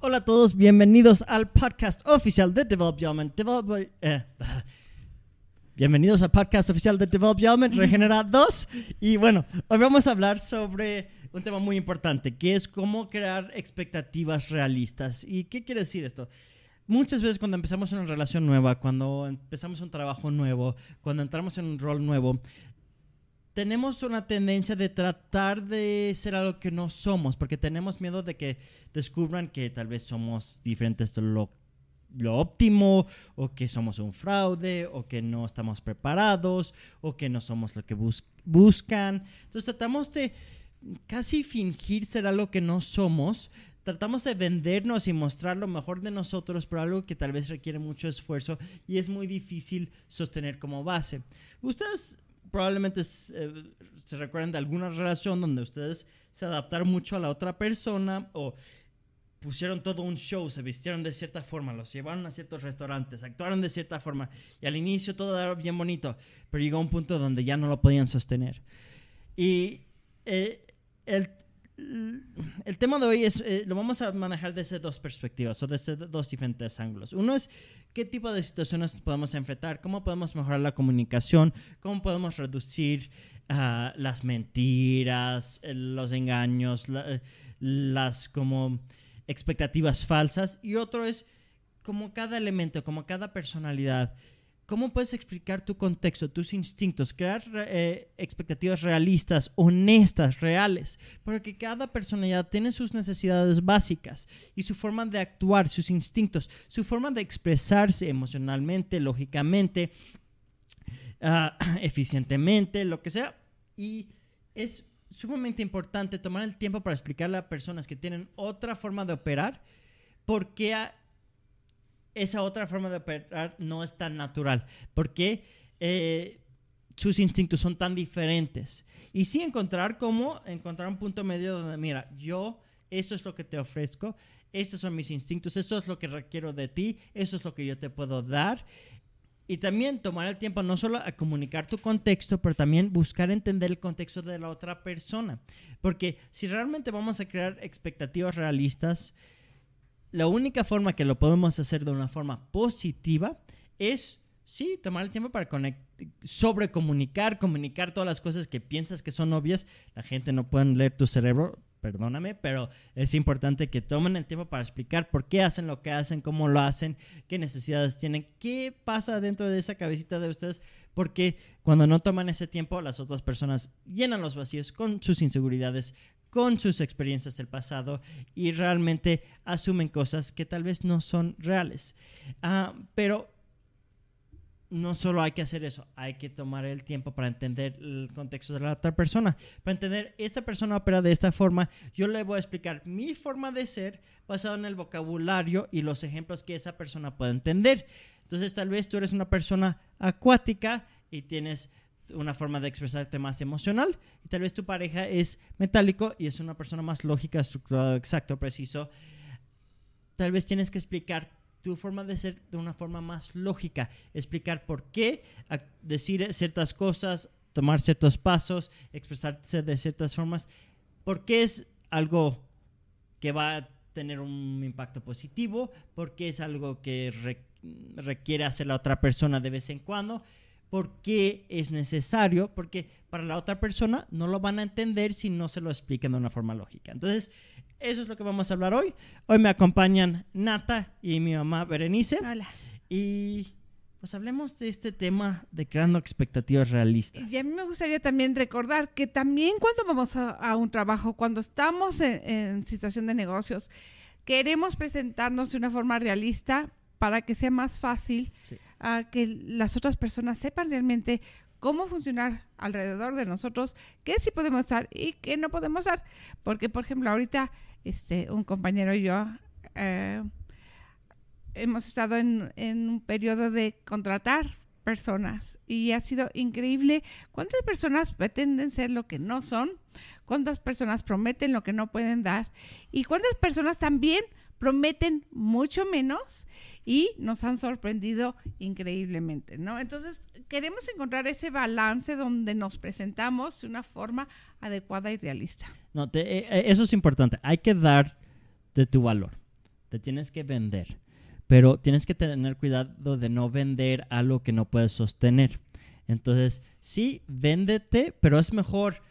Hola a todos, bienvenidos al podcast oficial de Develop Element. Develop, eh, bienvenidos al podcast oficial de Develop Element, Regenera 2. Y bueno, hoy vamos a hablar sobre un tema muy importante, que es cómo crear expectativas realistas. ¿Y qué quiere decir esto? Muchas veces cuando empezamos una relación nueva, cuando empezamos un trabajo nuevo, cuando entramos en un rol nuevo, tenemos una tendencia de tratar de ser algo que no somos, porque tenemos miedo de que descubran que tal vez somos diferentes de lo, lo óptimo, o que somos un fraude, o que no estamos preparados, o que no somos lo que buscan. Entonces tratamos de casi fingir ser algo que no somos. Tratamos de vendernos y mostrar lo mejor de nosotros por algo que tal vez requiere mucho esfuerzo y es muy difícil sostener como base. Ustedes probablemente eh, se recuerden de alguna relación donde ustedes se adaptaron mucho a la otra persona o pusieron todo un show, se vistieron de cierta forma, los llevaron a ciertos restaurantes, actuaron de cierta forma y al inicio todo era bien bonito, pero llegó un punto donde ya no lo podían sostener. Y eh, el, el, tema de hoy es, eh, lo vamos a manejar desde dos perspectivas o desde dos diferentes ángulos. Uno es qué tipo de situaciones podemos enfrentar, cómo podemos mejorar la comunicación, cómo podemos reducir ah, las mentiras, los engaños, las como expectativas falsas. Y otro es como cada elemento, como cada personalidad ¿Cómo puedes explicar tu contexto, tus instintos, crear eh, expectativas realistas, honestas, reales? Porque cada personalidad tiene sus necesidades básicas y su forma de actuar, sus instintos, su forma de expresarse emocionalmente, lógicamente, ah, eficientemente, lo que sea. Y es sumamente importante tomar el tiempo para explicarle a personas que tienen otra forma de operar por qué esa otra forma de operar no es tan natural. Porque eh, sus instintos son tan diferentes. Y sí encontrar cómo, encontrar un punto medio donde, mira, yo, esto es lo que te ofrezco, estos son mis instintos, esto es lo que requiero de ti, eso es lo que yo te puedo dar. Y también tomar el tiempo no solo a comunicar tu contexto, pero también buscar entender el contexto de la otra persona. Porque si realmente vamos a crear expectativas realistas, la única forma que lo podemos hacer de una forma positiva es, sí, tomar el tiempo para sobre comunicar, comunicar todas las cosas que piensas que son obvias. La gente no puede leer tu cerebro, perdóname, pero es importante que tomen el tiempo para explicar por qué hacen lo que hacen, cómo lo hacen, qué necesidades tienen, qué pasa dentro de esa cabecita de ustedes, porque cuando no toman ese tiempo, las otras personas llenan los vacíos con sus inseguridades, con sus experiencias del pasado y realmente asumen cosas que tal vez no son reales. Ah, pero no solo hay que hacer eso, hay que tomar el tiempo para entender el contexto de la otra persona. Para entender, esta persona opera de esta forma, yo le voy a explicar mi forma de ser basado en el vocabulario y los ejemplos que esa persona puede entender. Entonces, tal vez tú eres una persona acuática y tienes una forma de expresarte más emocional. Y tal vez tu pareja es metálico y es una persona más lógica, estructurada, exacto, preciso. Tal vez tienes que explicar tu forma de ser de una forma más lógica, explicar por qué decir ciertas cosas, tomar ciertos pasos, expresarse de ciertas formas, por qué es algo que va a tener un impacto positivo, por qué es algo que requiere hacer la otra persona de vez en cuando por qué es necesario, porque para la otra persona no lo van a entender si no se lo explican de una forma lógica. Entonces, eso es lo que vamos a hablar hoy. Hoy me acompañan Nata y mi mamá Berenice. Hola. Y pues hablemos de este tema de creando expectativas realistas. Y a mí me gustaría también recordar que también cuando vamos a, un trabajo, cuando estamos en, en situación de negocios, queremos presentarnos de una forma realista para que sea más fácil a que las otras personas sepan realmente cómo funcionar alrededor de nosotros, qué sí podemos dar y qué no podemos dar. Porque, por ejemplo, ahorita este, un compañero y yo eh, hemos estado en, en un periodo de contratar personas y ha sido increíble cuántas personas pretenden ser lo que no son, cuántas personas prometen lo que no pueden dar y cuántas personas también prometen mucho menos y nos han sorprendido increíblemente, ¿no? Entonces, queremos encontrar ese balance donde nos presentamos de una forma adecuada y realista. No, eh, eh, eso es importante. Hay que dar de tu valor. te tienes que vender, pero tienes que tener cuidado de no vender algo que no puedes sostener. Entonces, sí, véndete, pero es mejor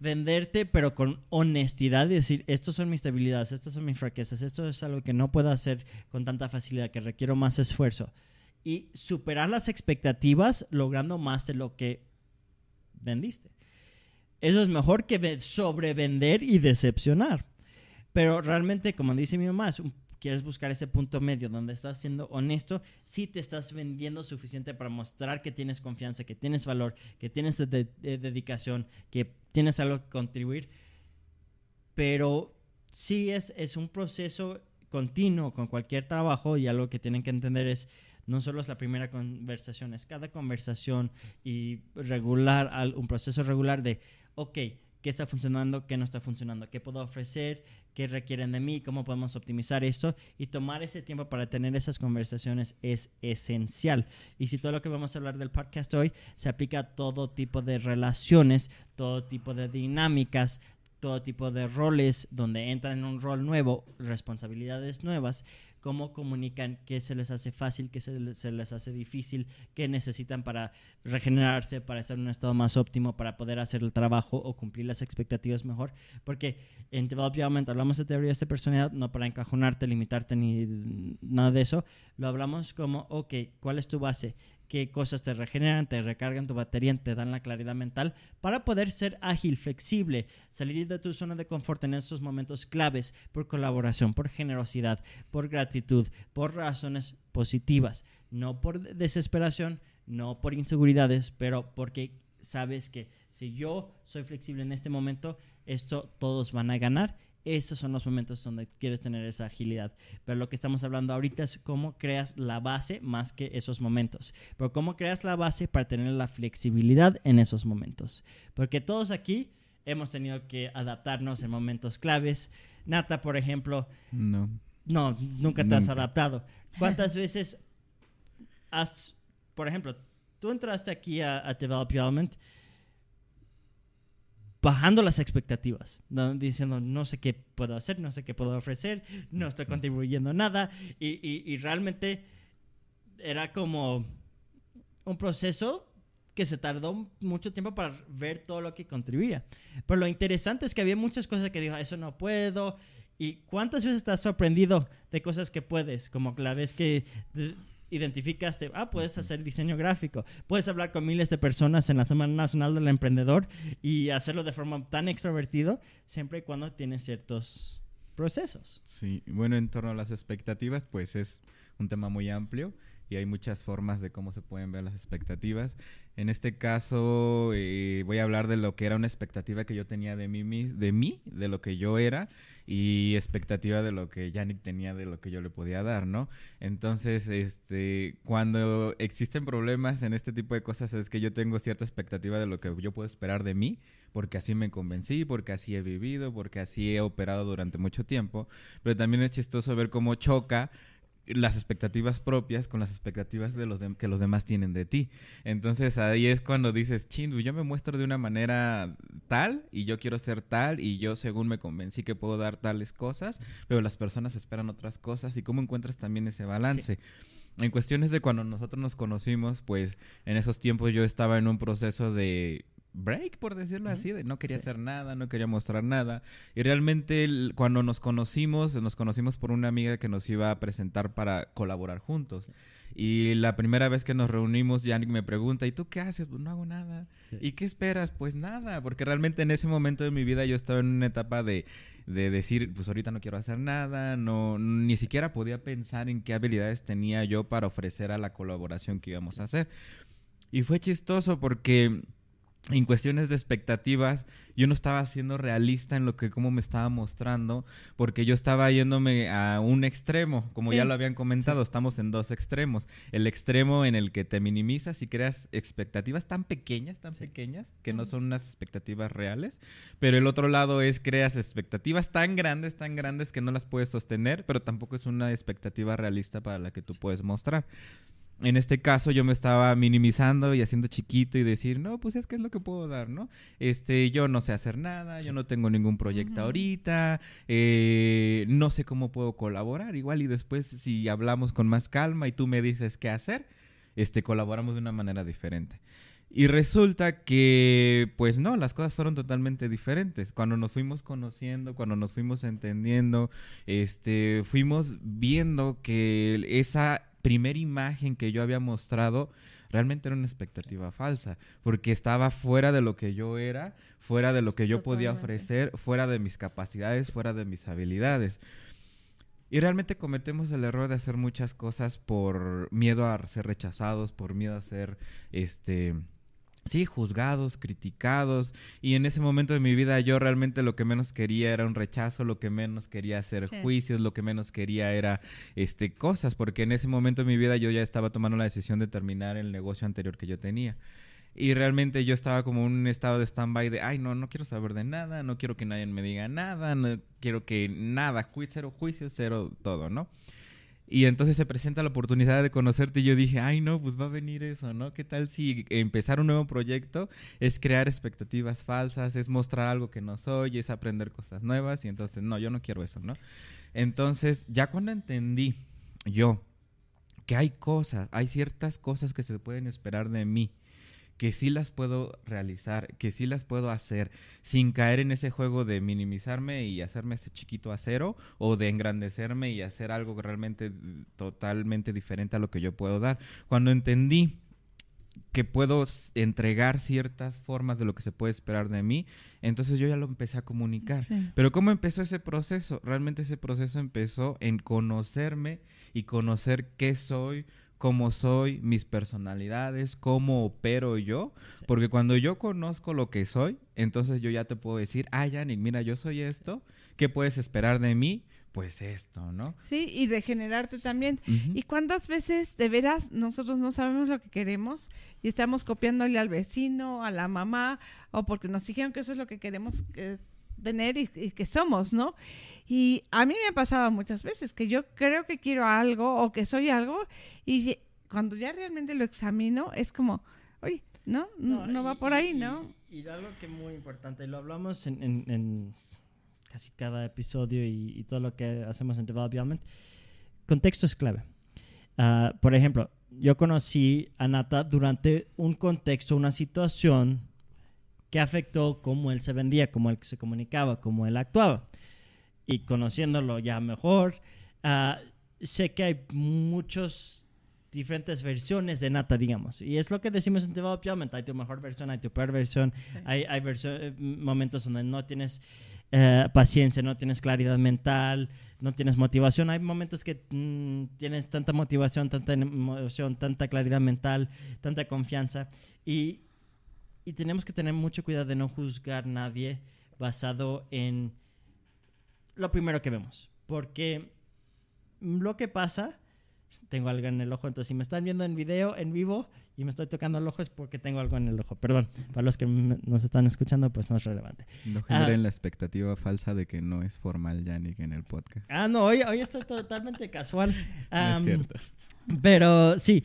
venderte, pero con honestidad y decir, estos son mis debilidades, estas son mis fraquezas, esto es algo que no puedo hacer con tanta facilidad, que requiero más esfuerzo. Y superar las expectativas logrando más de lo que vendiste. Eso es mejor que sobrevender y decepcionar. Pero realmente, como dice mi mamá, quieres buscar ese punto medio donde estás siendo honesto, si te estás vendiendo suficiente para mostrar que tienes confianza, que tienes valor, que tienes dedicación, que tienes algo que contribuir. Pero sí es, es un proceso continuo con cualquier trabajo y algo que tienen que entender es no solo es la primera conversación, es cada conversación y regular, un proceso regular de, ok, ¿qué está funcionando? ¿Qué no está funcionando? ¿Qué puedo ofrecer? ¿Qué requieren de mí? ¿Cómo podemos optimizar esto? Y tomar ese tiempo para tener esas conversaciones es esencial. Y si todo lo que vamos a hablar del podcast hoy se aplica a todo tipo de relaciones, todo tipo de dinámicas, todo tipo de roles donde entran en un rol nuevo, responsabilidades nuevas, cómo comunican, qué se les hace fácil, qué se les, hace difícil, qué necesitan para regenerarse, para estar en un estado más óptimo, para poder hacer el trabajo o cumplir las expectativas mejor. Porque en Development hablamos de teoría de personalidad, no para encajonarte, limitarte ni nada de eso. Lo hablamos como, ok, ¿cuál es tu base? Qué cosas te regeneran, te recargan tu batería, te dan la claridad mental para poder ser ágil, flexible, salir de tu zona de confort en esos momentos claves por colaboración, por generosidad, por gratitud, por razones positivas, no por desesperación, no por inseguridades, pero porque sabes que si yo soy flexible en este momento, esto todos van a ganar esos son los momentos donde quieres tener esa agilidad. Pero lo que estamos hablando ahorita es cómo creas la base más que esos momentos. Pero cómo creas la base para tener la flexibilidad en esos momentos. Porque todos aquí hemos tenido que adaptarnos en momentos claves. Nata, por ejemplo. No. No, nunca te has adaptado. ¿Cuántas veces has, por ejemplo, tú entraste aquí a, a Develop Element bajando las expectativas, diciendo no sé qué puedo hacer, no sé qué puedo ofrecer, no estoy contribuyendo nada y, realmente era como un proceso que se tardó mucho tiempo para ver todo lo que contribuía. Pero lo interesante es que había muchas cosas que dijo, eso no puedo. ¿Y cuántas veces estás sorprendido de cosas que puedes? Como la vez que identificaste, ah, puedes hacer diseño gráfico, puedes hablar con miles de personas en la Semana Nacional del Emprendedor y hacerlo de forma tan extrovertido, siempre y cuando tienes ciertos procesos. Sí, bueno, en torno a las expectativas, pues es un tema muy amplio y hay muchas formas de cómo se pueden ver las expectativas. En este caso eh, voy a hablar de lo que era una expectativa que yo tenía de mí, de mí, de lo que yo era y expectativa de lo que Yannick tenía de lo que yo le podía dar, ¿no? Entonces, este, cuando existen problemas en este tipo de cosas es que yo tengo cierta expectativa de lo que yo puedo esperar de mí, porque así me convencí, porque así he vivido, porque así he operado durante mucho tiempo, pero también es chistoso ver cómo choca las expectativas propias con las expectativas de los que los demás tienen de ti. Entonces ahí es cuando dices, chindu, yo me muestro de una manera tal y yo quiero ser tal y yo según me convencí que puedo dar tales cosas, pero las personas esperan otras cosas y cómo encuentras también ese balance. En cuestiones de cuando nosotros nos conocimos, pues en esos tiempos yo estaba en un proceso de break, por decirlo así, de no quería hacer nada, no quería mostrar nada. Y realmente cuando nos conocimos, nos conocimos por una amiga que nos iba a presentar para colaborar juntos. Y la primera vez que nos reunimos, Yannick me pregunta, ¿y tú qué haces? Pues no hago nada. ¿Y qué esperas? Pues nada, porque realmente en ese momento de mi vida yo estaba en una etapa de, de decir, pues ahorita no quiero hacer nada, no, ni siquiera podía pensar en qué habilidades tenía yo para ofrecer a la colaboración que íbamos a hacer. Y fue chistoso porque en cuestiones de expectativas, yo no estaba siendo realista en lo que como me estaba mostrando, porque yo estaba yéndome a un extremo, como ya lo habían comentado, estamos en dos extremos. El extremo en el que te minimizas y creas expectativas tan pequeñas, tan pequeñas, que no son unas expectativas reales, pero el otro lado es creas expectativas tan grandes, tan grandes que no las puedes sostener, pero tampoco es una expectativa realista para la que tú puedes mostrar. En este caso yo me estaba minimizando y haciendo chiquito y decir, no, pues es que es lo que puedo dar, ¿no? Este, yo no sé hacer nada, yo no tengo ningún proyecto ahorita, eh, no sé cómo puedo colaborar, igual y después si hablamos con más calma y tú me dices qué hacer, este, colaboramos de una manera diferente. Y resulta que, pues no, las cosas fueron totalmente diferentes. Cuando nos fuimos conociendo, cuando nos fuimos entendiendo, este, fuimos viendo que esa primera imagen que yo había mostrado realmente era una expectativa falsa, porque estaba fuera de lo que yo era, fuera de lo que yo podía ofrecer, fuera de mis capacidades, fuera de mis habilidades. Y realmente cometemos el error de hacer muchas cosas por miedo a ser rechazados, por miedo a ser este sí, juzgados, criticados. Y en ese momento de mi vida yo realmente lo que menos quería era un rechazo, lo que menos quería hacer juicios, lo que menos quería era este cosas, porque en ese momento de mi vida yo ya estaba tomando la decisión de terminar el negocio anterior que yo tenía. Y realmente yo estaba como en un estado de stand-by de, ay, no, no quiero saber de nada, no quiero que nadie me diga nada, no quiero que nada, cero juicio, cero todo, ¿no? Y entonces se presenta la oportunidad de conocerte y yo dije, ay no, pues va a venir eso, ¿no? ¿Qué tal si empezar un nuevo proyecto es crear expectativas falsas, es mostrar algo que no soy, es aprender cosas nuevas y entonces, no, yo no quiero eso, ¿no? Entonces, ya cuando entendí yo que hay cosas, hay ciertas cosas que se pueden esperar de mí, que sí las puedo realizar, que sí las puedo hacer sin caer en ese juego de minimizarme y hacerme ese chiquito a cero o de engrandecerme y hacer algo realmente totalmente diferente a lo que yo puedo dar. Cuando entendí que puedo entregar ciertas formas de lo que se puede esperar de mí, entonces yo ya lo empecé a comunicar. Pero ¿cómo empezó ese proceso? Realmente ese proceso empezó en conocerme y conocer qué soy, cómo soy, mis personalidades, cómo opero yo, porque cuando yo conozco lo que soy, entonces yo ya te puedo decir, ah, Yannick, mira, yo soy esto, ¿qué puedes esperar de mí? Pues esto, ¿no? Sí, y regenerarte también. ¿Y cuántas veces de veras nosotros no sabemos lo que queremos y estamos copiándole al vecino, a la mamá, o porque nos dijeron que eso es lo que queremos eh, tener y, que somos, ¿no? Y a mí me ha pasado muchas veces que yo creo que quiero algo o que soy algo y cuando ya realmente lo examino es como, oye, no, no, va por ahí, ¿no? Y, algo que es muy importante, lo hablamos en, casi cada episodio y, todo lo que hacemos en Development, contexto es clave. Ah, por ejemplo, yo conocí a Nata durante un contexto, una situación que afectó cómo él se vendía, cómo él se comunicaba, cómo él actuaba. Y conociéndolo ya mejor, ah, sé que hay muchos diferentes versiones de Nata, digamos. Y es lo que decimos en Development. Hay tu mejor versión, hay tu peor versión. Hay, hay eh, momentos donde no tienes eh, paciencia, no tienes claridad mental, no tienes motivación. Hay momentos que mm, tienes tanta motivación, tanta emoción, tanta claridad mental, tanta confianza. Y, y tenemos que tener mucho cuidado de no juzgar a nadie basado en lo primero que vemos. Porque lo que pasa, tengo algo en el ojo, entonces si me están viendo en video, en vivo, y me estoy tocando el ojo es porque tengo algo en el ojo. Perdón, para los que nos están escuchando, pues no es relevante. No generen ah. la expectativa falsa de que no es formal Yannick en el podcast. Ah, no, hoy, hoy estoy totalmente casual. es cierto. Pero sí,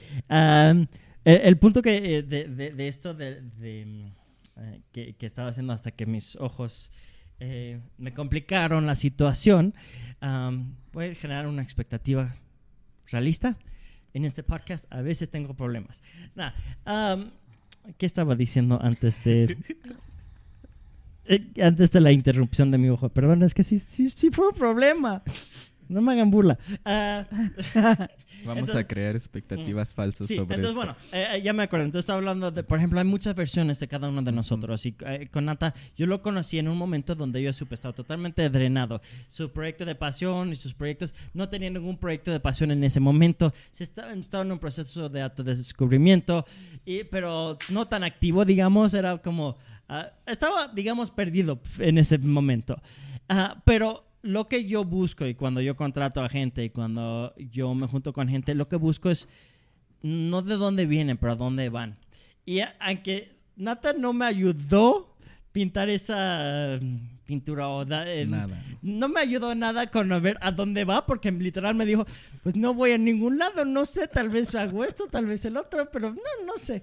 el, punto que, eh, de, esto de, eh, que, estaba haciendo hasta que mis ojos eh, me complicaron la situación, puede generar una expectativa realista. En este podcast a veces tengo problemas. ¿Qué estaba diciendo antes de... antes de la interrupción de mi ojo? Perdón, es que sí, sí, sí fue un problema. No me hagan burla. Ah, Vamos a crear expectativas mm, falsas sobre entonces, bueno, eh, eh, ya me acuerdo. Entonces estaba hablando de, por ejemplo, hay muchas versiones de cada uno de nosotros. Y eh, con Nata, yo lo conocí en un momento donde yo supe, estaba totalmente drenado. Su proyecto de pasión y sus proyectos, no tenía ningún proyecto de pasión en ese momento. Se estaba, estaba en un proceso de autodescubrimiento, y, pero no tan activo, digamos. Era como, ah, estaba, digamos, perdido en ese momento. Uh, pero lo que yo busco y cuando yo contrato a gente y cuando yo me junto con gente, lo que busco es no de dónde vienen, pero a dónde van. Y aunque Nata no me ayudó pintar esa mm, pintura o da- eh, Nada. no me ayudó nada con a ver a dónde va porque literal me dijo pues no voy a ningún lado no sé tal vez hago esto tal vez el otro pero no no sé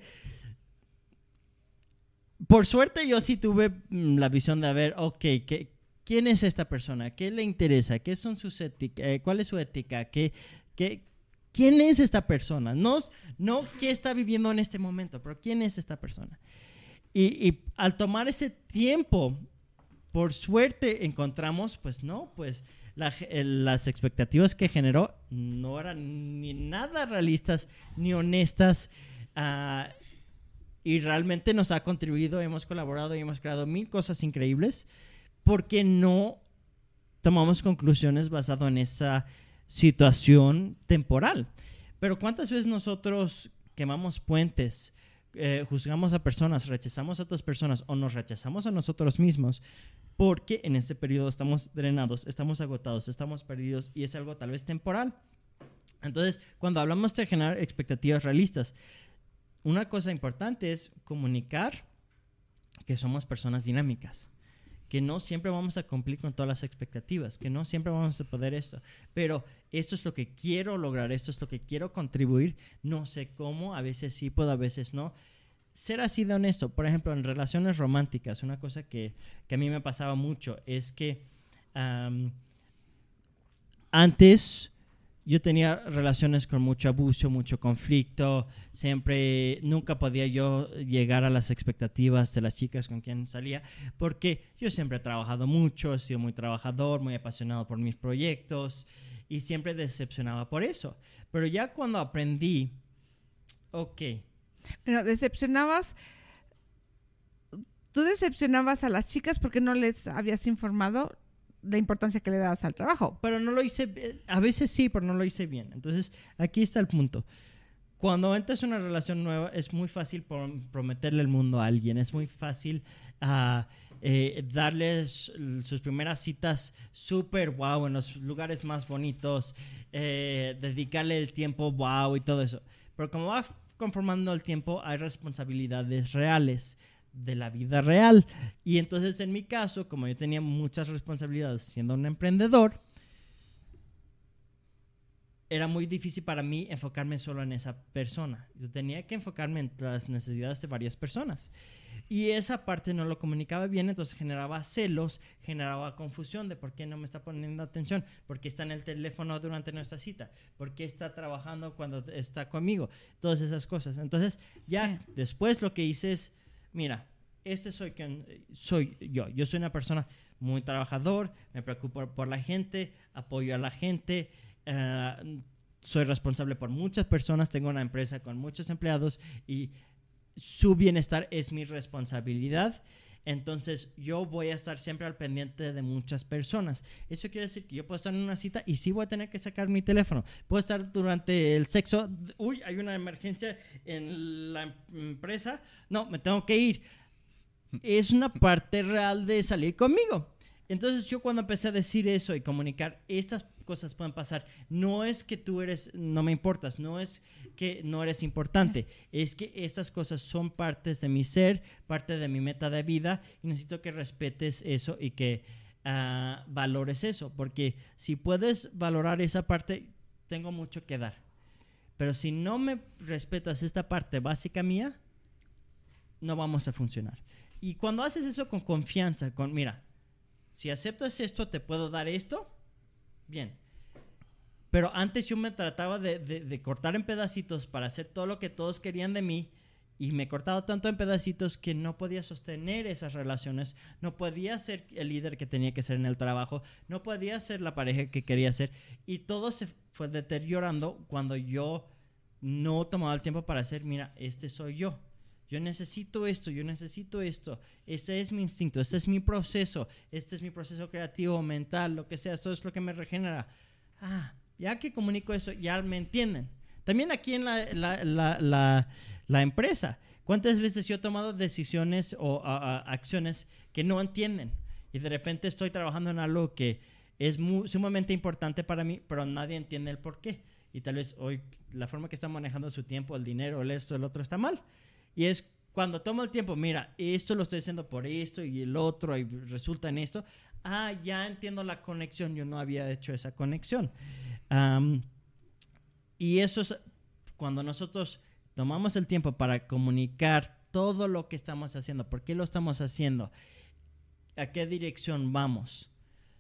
por suerte yo sí tuve mm, la visión de ver ok ¿qué, quién es esta persona qué le interesa qué son sus éticas cuál es su ética qué, qué quién es esta persona no no qué está viviendo en este momento pero quién es esta persona y, y al tomar ese tiempo, por suerte encontramos, pues no, pues la eh, las expectativas que generó no eran ni nada realistas ni honestas. ah, y realmente nos ha contribuido, hemos colaborado y hemos creado mil cosas increíbles porque no tomamos conclusiones basado en esa situación temporal. Pero ¿cuántas veces nosotros quemamos puentes, eh, juzgamos a personas, rechazamos a otras personas o nos rechazamos a nosotros mismos porque en ese periodo estamos drenados, estamos agotados, estamos perdidos y es algo tal vez temporal? Entonces, cuando hablamos de generar expectativas realistas, una cosa importante es comunicar que somos personas dinámicas, que no siempre vamos a cumplir con todas las expectativas, que no siempre vamos a poder esto, pero esto es lo que quiero lograr, esto es lo que quiero contribuir, no sé cómo, a veces sí puedo, a veces no. Ser así de honesto, por ejemplo, en relaciones románticas, una cosa que, que a mí me pasaba mucho es que antes yo tenía relaciones con mucho abuso, mucho conflicto, siempre, nunca podía yo llegar a las expectativas de las chicas con quien salía, porque yo siempre he trabajado mucho, he sido muy trabajador, muy apasionado por mis proyectos y siempre decepcionaba por eso. Pero ya cuando aprendí, ok, Pero decepcionabas. Tú decepcionabas a las chicas porque no les habías informado la importancia que le dabas al trabajo. pero no lo hice, eh, a veces sí, pero no lo hice bien. Entonces, aquí está el punto. Cuando entras en una relación nueva, es muy fácil prom- prometerle el mundo a alguien, es muy fácil eh, darles sus primeras citas súper wow en los lugares más bonitos, eh, dedicarle el tiempo wow y todo eso. Pero como va conformando el tiempo, hay responsabilidades reales de la vida real. Y entonces en mi caso, como yo tenía muchas responsabilidades siendo un emprendedor, era muy difícil para mí enfocarme solo en esa persona. Yo tenía que enfocarme en las necesidades de varias personas. Y esa parte no lo comunicaba bien, entonces generaba celos, generaba confusión de por qué no me está poniendo atención, por qué está en el teléfono durante nuestra cita, por qué está trabajando cuando está conmigo, todas esas cosas. Entonces, ya Sí. después lo que hice es, mira, este soy quien soy yo. Yo soy una persona muy trabajador, me preocupo por la gente, apoyo a la gente, eh, soy responsable por muchas personas, tengo una empresa con muchos empleados y su bienestar es mi responsabilidad. Entonces yo voy a estar siempre al pendiente de muchas personas. Eso quiere decir que yo puedo estar en una cita y sí voy a tener que sacar mi teléfono. Puedo estar durante el sexo. Uy, hay una emergencia en la em- empresa. No, me tengo que ir. Es una parte real de salir conmigo. Entonces yo cuando empecé a decir eso y comunicar, estas cosas pueden pasar. No es que tú eres, no me importas, no es que no eres importante, es que estas cosas son partes de mi ser, parte de mi meta de vida y necesito que respetes eso y que ah, valores eso, porque si puedes valorar esa parte, tengo mucho que dar. Pero si no me respetas esta parte básica mía, no vamos a funcionar. Y cuando haces eso con confianza, con, mira, si aceptas esto, te puedo dar esto, bien. Pero antes yo me trataba de, de- de cortar en pedacitos para hacer todo lo que todos querían de mí y me he cortado tanto en pedacitos que no podía sostener esas relaciones, no podía ser el líder que tenía que ser en el trabajo, no podía ser la pareja que quería ser y todo se fue deteriorando cuando yo no tomaba el tiempo para hacer, mira, este soy yo. Yo necesito esto, yo necesito esto. Este es mi instinto, este es mi proceso, este es mi proceso creativo, mental, lo que sea. Esto es lo que me regenera. Ah, ya que comunico eso, ya me entienden. También aquí en la, la- la- la- empresa, ¿cuántas veces yo he tomado decisiones o acciones que no entienden? Y de repente estoy trabajando en algo que es mu- sumamente importante para mí, pero nadie entiende el por qué. Y tal vez hoy la forma que está manejando su tiempo, el dinero, el esto, el otro está mal. Y es cuando tomo el tiempo, mira, esto lo estoy haciendo por esto y el otro y resulta en esto, ah, ya entiendo la conexión, yo no había hecho esa conexión. Y eso es cuando nosotros tomamos el tiempo para comunicar todo lo que estamos haciendo, por qué lo estamos haciendo, a qué dirección vamos,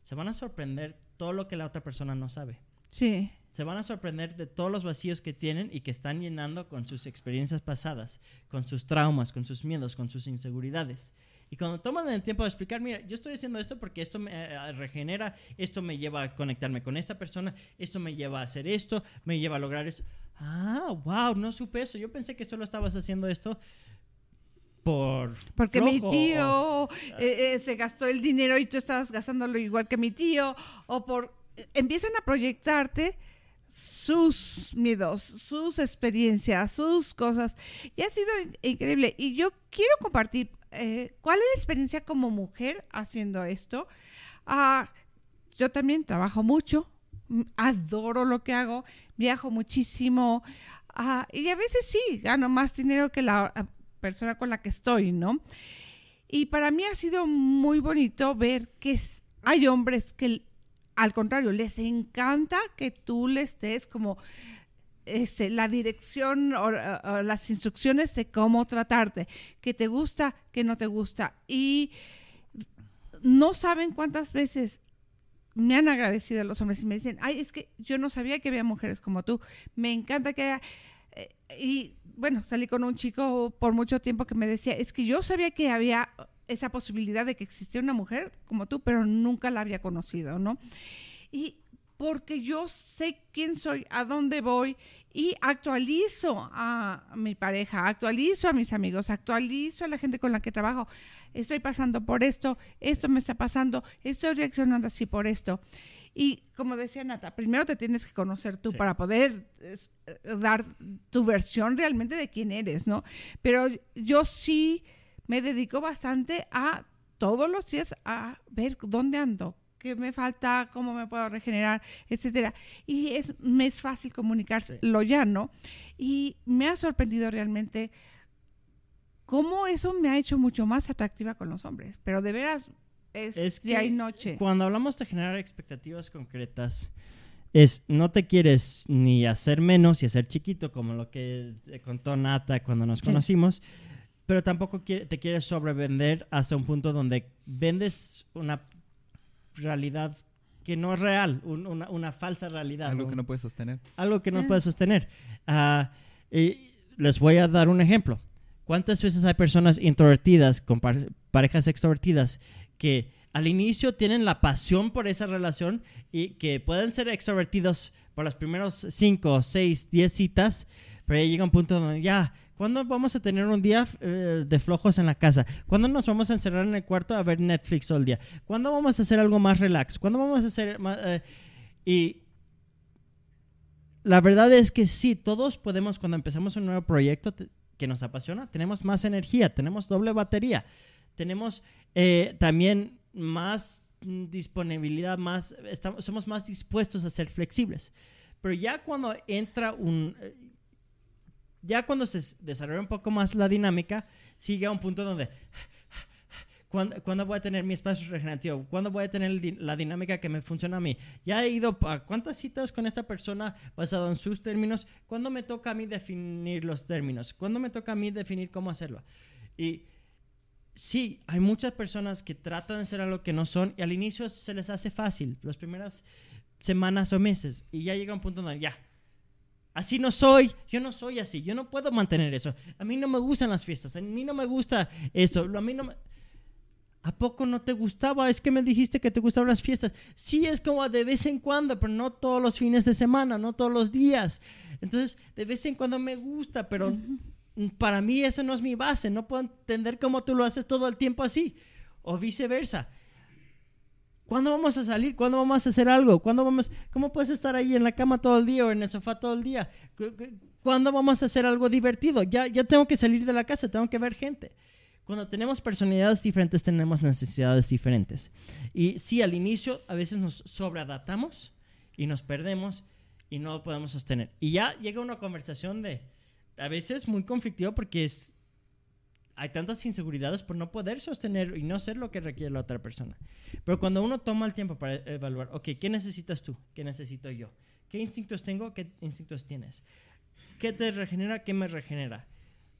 se van a sorprender todo lo que la otra persona no sabe. Sí. Se van a sorprender de todos los vacíos que tienen y que están llenando con sus experiencias pasadas, con sus traumas, con sus miedos, con sus inseguridades. Y cuando toman el tiempo de explicar, mira, yo estoy haciendo esto porque esto me eh, regenera, esto me lleva a conectarme con esta persona, esto me lleva a hacer esto, me lleva a lograr esto. Ah, wow, no supe eso. Yo pensé que solo estabas haciendo esto por... Porque mi o- tío eh, eh, se gastó el dinero y tú estás gastándolo igual que mi tío. O por... eh, Empiezan a proyectarte sus miedos, sus experiencias, sus cosas. Y ha sido in- increíble. Y yo quiero compartir eh, cuál es la experiencia como mujer haciendo esto. Ah, yo también trabajo mucho, adoro lo que hago, viajo muchísimo ah, y a veces sí, gano más dinero que la ah, persona con la que estoy, ¿no? Y para mí ha sido muy bonito ver que hay hombres que al contrario, les encanta que tú les des como este, la dirección o, las instrucciones de cómo tratarte, que te gusta, que no te gusta. Y no saben cuántas veces me han agradecido los hombres y me dicen, ay, es que yo no sabía que había mujeres como tú. Me encanta que haya... eh, Y bueno, salí con un chico por mucho tiempo que me decía, es que yo sabía que había esa posibilidad de que existía una mujer como tú, pero nunca la había conocido, ¿no? Y porque yo sé quién soy, a dónde voy y actualizo a mi pareja, actualizo a mis amigos, actualizo a la gente con la que trabajo. Estoy pasando por esto, esto me está pasando, estoy reaccionando así por esto. Y como decía Nata, primero te tienes que conocer tú Sí. para poder eh, dar tu versión realmente de quién eres, ¿no? Pero yo sí me dedico bastante a todos los días a ver dónde ando, qué me falta, cómo me puedo regenerar, etcétera. Y es, me es fácil comunicarlo ya, ¿no? Y me ha sorprendido realmente cómo eso me ha hecho mucho más atractiva con los hombres. Pero de veras es, Es que y noche. Cuando hablamos de generar expectativas concretas, es no te quieres ni hacer menos y hacer chiquito, como lo que contó Nata cuando nos Sí. conocimos, pero tampoco te quieres sobrevender hasta un punto donde vendes una realidad que no es real, un- una, una falsa realidad. Algo un- que no puedes sostener. algo que no Sí. puedes sostener. Ah, y les voy a dar un ejemplo. ¿Cuántas veces hay personas introvertidas con par- parejas extrovertidas que al inicio tienen la pasión por esa relación y que pueden ser extrovertidos por los primeros 5, 6, 10 citas, pero ya llega un punto donde ya, ¿cuándo vamos a tener un día eh, de flojos en la casa? ¿Cuándo nos vamos a encerrar en el cuarto a ver Netflix todo el día? ¿Cuándo vamos a hacer algo más relax? ¿Cuándo vamos a hacer más... eh, y la verdad es que sí, todos podemos, cuando empezamos un nuevo proyecto que nos apasiona, tenemos más energía, tenemos doble batería, tenemos eh, también más disponibilidad, más, estamos, somos más dispuestos a ser flexibles. Pero ya cuando entra un... ya cuando se desarrolla un poco más la dinámica, sigue a un punto donde... ¿Cuándo, cuándo voy a tener mi espacio regenerativo? ¿Cuándo voy a tener la dinámica que me funciona a mí? Ya he ido a cuántas citas con esta persona basado en sus términos. ¿Cuándo me toca a mí definir los términos? ¿Cuándo me toca a mí definir cómo hacerlo? Y sí, hay muchas personas que tratan de ser algo que no son y al inicio se les hace fácil, las primeras semanas o meses. Y ya llega un punto donde ya, así no soy, yo no soy así, yo no puedo mantener eso. A mí no me gustan las fiestas, a mí no me gusta esto, a mí no me... ¿A poco no te gustaba? Es que me dijiste que te gustaban las fiestas. Sí, es como de vez en cuando, pero no todos los fines de semana, no todos los días. Entonces, de vez en cuando me gusta, pero para mí eso no es mi base. No puedo entender cómo tú lo haces todo el tiempo así. O viceversa. ¿Cuándo vamos a salir? ¿Cuándo vamos a hacer algo? ¿Cuándo vamos? ¿Cómo puedes estar ahí en la cama todo el día o en el sofá todo el día? ¿Cu- cu- ¿Cuándo vamos a hacer algo divertido? Ya, ya tengo que salir de la casa, tengo que ver gente. Cuando tenemos personalidades diferentes, tenemos necesidades diferentes. Y sí, al inicio a veces nos sobreadaptamos y nos perdemos y no lo podemos sostener. Y ya llega una conversación de, a veces muy conflictiva porque es, hay tantas inseguridades por no poder sostener y no ser lo que requiere la otra persona. Pero cuando uno toma el tiempo para evaluar, ¿qué necesitas tú? ¿Qué necesito yo? ¿Qué instintos tengo? ¿Qué instintos tienes? ¿Qué te regenera? ¿Qué me regenera?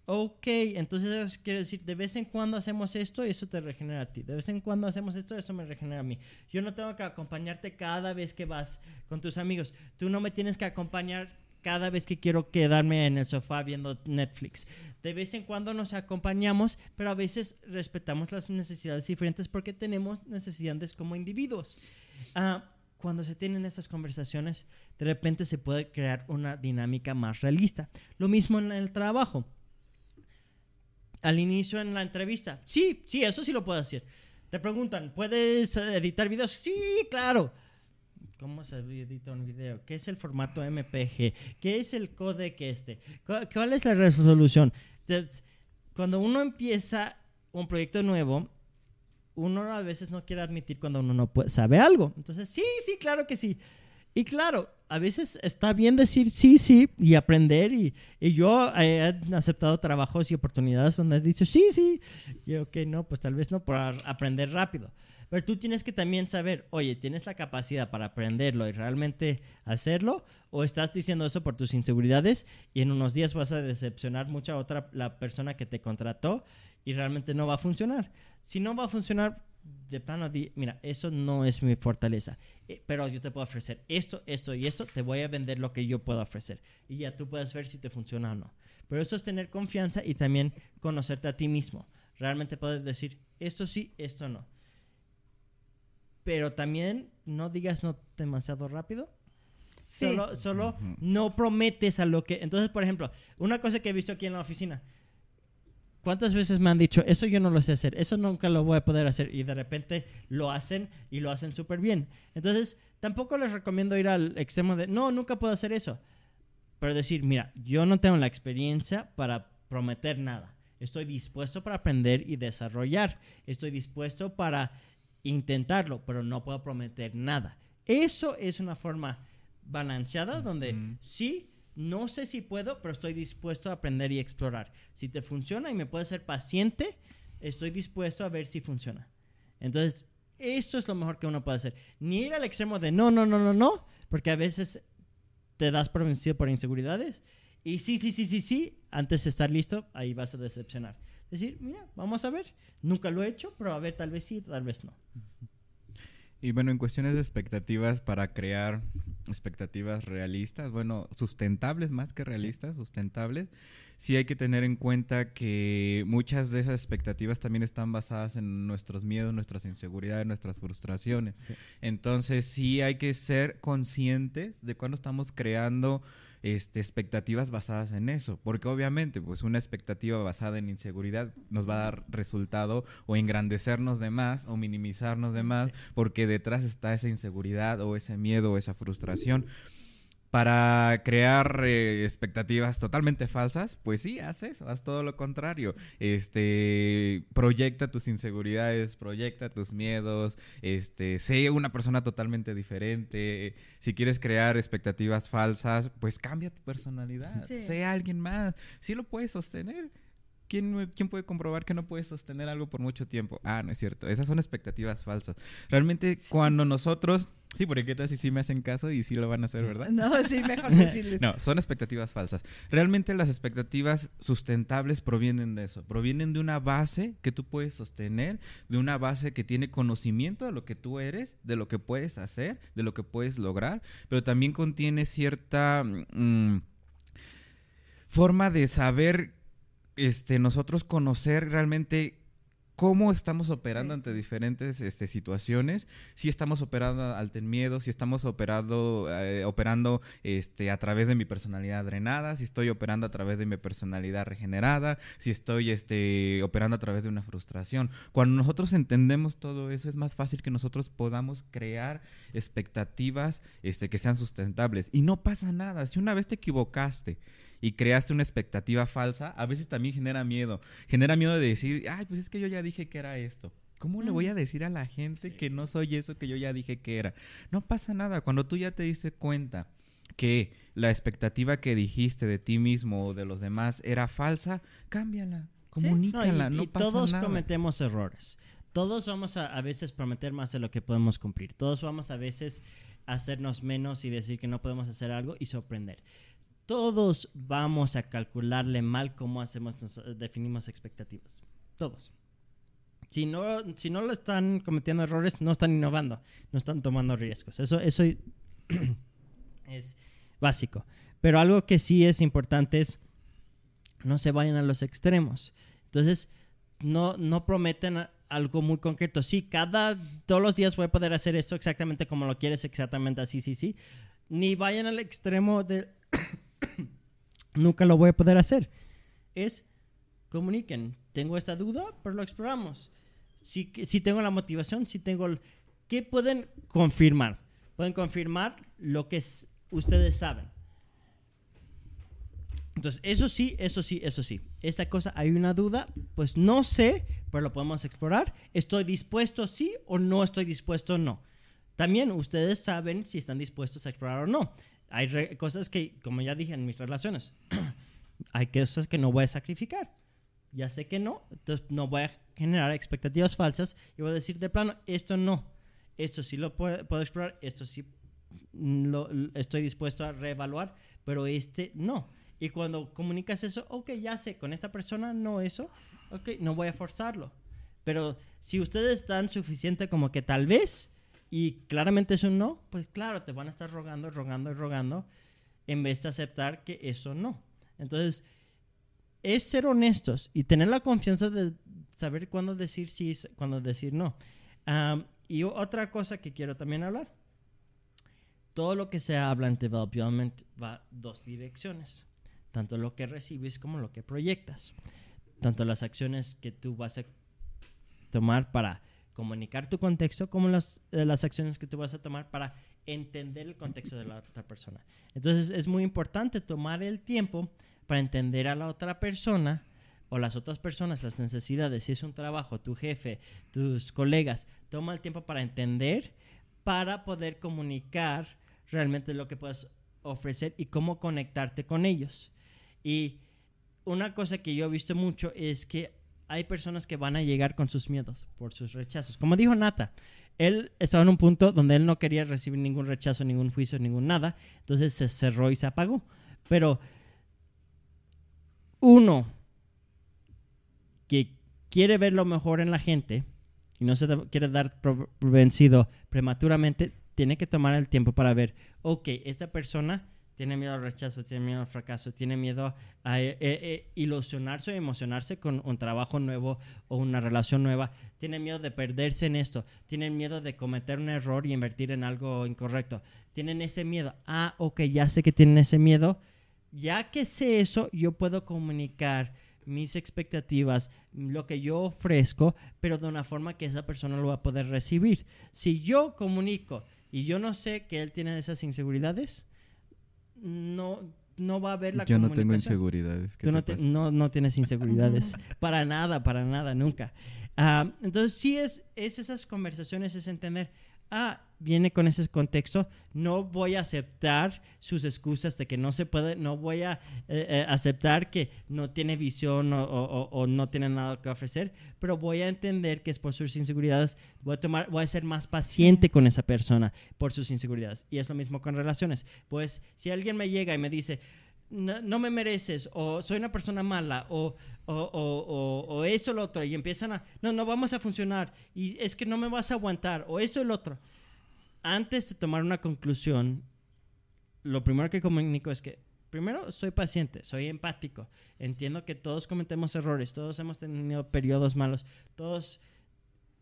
Ok, entonces eso quiere decir, de vez en cuando hacemos esto y eso te regenera a ti. De vez en cuando hacemos esto, eso me regenera a mí. Yo no tengo que acompañarte cada vez que vas con tus amigos. Tú no me tienes que acompañar cada vez que quiero quedarme en el sofá viendo Netflix. De vez en cuando nos acompañamos, pero a veces respetamos las necesidades diferentes porque tenemos necesidades como individuos. Ah, cuando se tienen estas conversaciones, de repente se puede crear una dinámica más realista. Lo mismo en el trabajo. Al inicio en la entrevista, sí, sí, eso sí lo puedo hacer. Te preguntan, ¿puedes editar videos? Sí, claro. ¿Cómo se edita un video? ¿Qué es el formato MPG? ¿Qué es el codec este? ¿Cuál es la resolución? Cuando uno empieza un proyecto nuevo, uno a veces no quiere admitir cuando uno no sabe algo. Entonces, sí, sí, claro que sí. Y claro, a veces está bien decir sí, sí y aprender. Y, yo he aceptado trabajos y oportunidades donde he dicho sí, sí. Y ok, no, pues tal vez no, por aprender rápido. Pero tú tienes que también saber, oye, ¿tienes la capacidad para aprenderlo y realmente hacerlo? ¿O estás diciendo eso por tus inseguridades y en unos días vas a decepcionar mucho a otra la persona que te contrató y realmente no va a funcionar? Si no va a funcionar, de plano, di, mira, eso no es mi fortaleza, eh, pero yo te puedo ofrecer esto, esto y esto, te voy a vender lo que yo puedo ofrecer y ya tú puedes ver si te funciona o no. Pero eso es tener confianza y también conocerte a ti mismo. Realmente puedes decir, esto sí, esto no pero también no digas no demasiado rápido. Solo, solo no prometes a lo que... Entonces, por ejemplo, una cosa que he visto aquí en la oficina. ¿Cuántas veces me han dicho, eso yo no lo sé hacer, eso nunca lo voy a poder hacer? Y de repente lo hacen y lo hacen súper bien. Entonces, tampoco les recomiendo ir al extremo de, no, nunca puedo hacer eso. Pero decir, mira, yo no tengo la experiencia para prometer nada. Estoy dispuesto para aprender y desarrollar. Estoy dispuesto para intentarlo, pero no puedo prometer nada. Eso es una forma balanceada donde sí, no sé si puedo, pero estoy dispuesto a aprender y explorar. Si te funciona y me puedes ser paciente, estoy dispuesto a ver si funciona. Entonces, esto es lo mejor que uno puede hacer. Ni ir al extremo de no, no, no, no, no, porque a veces te das por vencido por inseguridades. Y sí, sí, sí, sí, sí, antes de estar listo, ahí vas a decepcionar decir, mira, vamos a ver. Nunca lo he hecho, pero a ver, tal vez sí, tal vez no. Y bueno, en cuestiones de expectativas para crear expectativas realistas, bueno, sustentables más que realistas, sustentables, sí hay que tener en cuenta que muchas de esas expectativas también están basadas en nuestros miedos, nuestras inseguridades, nuestras frustraciones. Entonces sí hay que ser conscientes de cuando estamos creando este, expectativas basadas en eso, porque obviamente pues una expectativa basada en inseguridad nos va a dar resultado o engrandecernos de más o minimizarnos de más, porque detrás está esa inseguridad o ese miedo o esa frustración para crear eh, expectativas totalmente falsas, pues sí, haz eso, haz todo lo contrario. Este, proyecta tus inseguridades, proyecta tus miedos, este, sé una persona totalmente diferente. Si quieres crear expectativas falsas, pues cambia tu personalidad, sé alguien más. Sí lo puedes sostener. ¿Quién, ¿Quién, puede comprobar que no puedes sostener algo por mucho tiempo? Ah, no es cierto. Esas son expectativas falsas. Realmente, cuando nosotros Sí, porque qué tal si sí me hacen caso y sí lo van a hacer, ¿verdad? No, sí, mejor decirles. no, son expectativas falsas. Realmente las expectativas sustentables provienen de eso, provienen de una base que tú puedes sostener, de una base que tiene conocimiento de lo que tú eres, de lo que puedes hacer, de lo que puedes lograr, pero también contiene cierta mm, forma de saber, este, nosotros conocer realmente cómo estamos operando ante diferentes este, situaciones, si estamos operando ante miedo, si estamos operando, eh, operando este, a través de mi personalidad drenada, si estoy operando a través de mi personalidad regenerada, si estoy este, operando a través de una frustración. Cuando nosotros entendemos todo eso, es más fácil que nosotros podamos crear expectativas este, que sean sustentables. Y no pasa nada, si una vez te equivocaste, y creaste una expectativa falsa, a veces también genera miedo. Genera miedo de decir, ay, pues es que yo ya dije que era esto. ¿Cómo le voy a decir a la gente que no soy eso que yo ya dije que era? No pasa nada. Cuando tú ya te diste cuenta que la expectativa que dijiste de ti mismo o de los demás era falsa, cámbiala. Comunícala, y, no y pasa todos nada. cometemos errores. Todos vamos a, a veces prometer más de lo que podemos cumplir. Todos vamos a veces a hacernos menos y decir que no podemos hacer algo y sorprender. Todos vamos a calcularle mal cómo hacemos, nos- definimos expectativas. Todos. Si no, si no lo están cometiendo errores, no están innovando, no están tomando riesgos. Eso, eso es básico. Pero algo que sí es importante es no se vayan a los extremos. Entonces, no, no prometen algo muy concreto. Sí, cada, todos los días voy a poder hacer esto exactamente como lo quieres, exactamente así, sí, sí. Ni vayan al extremo de nunca lo voy a poder hacer. Es comuniquen. Tengo esta duda, pero lo exploramos. Si, si tengo la motivación, si tengo... el- ¿Qué pueden confirmar? Pueden confirmar lo que ustedes saben. Entonces, eso sí, eso sí, eso sí. Esta cosa, hay una duda, pues no sé, pero lo podemos explorar. ¿Estoy dispuesto sí o no estoy dispuesto no? También ustedes saben si están dispuestos a explorar o no. Hay cosas que, como ya dije en mis relaciones, hay cosas que no voy a sacrificar. Ya sé que no, entonces no voy a generar expectativas falsas y voy a decir de plano, esto no, esto sí lo puedo, puedo explorar, esto sí lo, estoy dispuesto a reevaluar, pero este no. Y cuando comunicas eso, ok, ya sé, con esta persona no eso, ok, no voy a forzarlo. Pero si ustedes están suficiente como que tal vez, y claramente es un no, pues claro, te van a estar rogando, rogando y rogando, en vez de aceptar que eso no. Entonces, es ser honestos y tener la confianza de saber cuándo decir sí, cuándo decir no. Am, y otra cosa que quiero también hablar. Todo lo que se habla en development va dos direcciones. Tanto lo que recibes como lo que proyectas. Tanto las acciones que tú vas a tomar para comunicar tu contexto como las, eh, las acciones que tú vas a tomar para entender el contexto de la otra persona. Entonces es muy importante tomar el tiempo para entender a la otra persona o las otras personas, las necesidades, si es un trabajo, tu jefe, tus colegas, toma el tiempo para entender, para poder comunicar realmente lo que puedes ofrecer y cómo conectarte con ellos. Y una cosa que yo he visto mucho es que hay personas que van a llegar con sus miedos por sus rechazos. Como dijo Nata, él estaba en un punto donde él no quería recibir ningún rechazo, ningún juicio, ningún nada. Entonces se cerró y se apagó. Pero uno que quiere ver lo mejor en la gente y no se quiere dar vencido prematuramente, tiene que tomar el tiempo para ver, ok, esta persona tiene miedo al rechazo, tiene miedo al fracaso, tiene miedo a eh, eh, ilusionarse o emocionarse con un trabajo nuevo o una relación nueva, tiene miedo de perderse en esto, tienen miedo de cometer un error y invertir en algo incorrecto, tienen ese miedo, ah, ok, ya sé que tienen ese miedo, ya que sé eso, yo puedo comunicar mis expectativas, lo que yo ofrezco, pero de una forma que esa persona lo va a poder recibir. Si yo comunico y yo no sé que él tiene esas inseguridades, no, no va a haber la Yo no tengo inseguridades. ¿qué Tú no, te te- pasa? no, no tienes inseguridades. para nada, para nada, nunca. Ah, entonces, sí es, es esas conversaciones, es entender, ah, viene con ese contexto, no voy a aceptar sus excusas de que no se puede, no voy a eh, eh, aceptar que no tiene visión o, no tiene nada que ofrecer, pero voy a entender que es por sus inseguridades, voy a, tomar, voy a ser más paciente con esa persona por sus inseguridades. Y es lo mismo con relaciones. Pues si alguien me llega y me dice, no, me mereces, o soy una persona mala, o, o, o, o- eso lo otro, y empiezan a, no, no vamos a funcionar, y es que no me vas a aguantar, o esto o lo otro. Antes de tomar una conclusión, lo primero que comunico es que, primero, soy paciente, soy empático, entiendo que todos cometemos errores, todos hemos tenido periodos malos, todos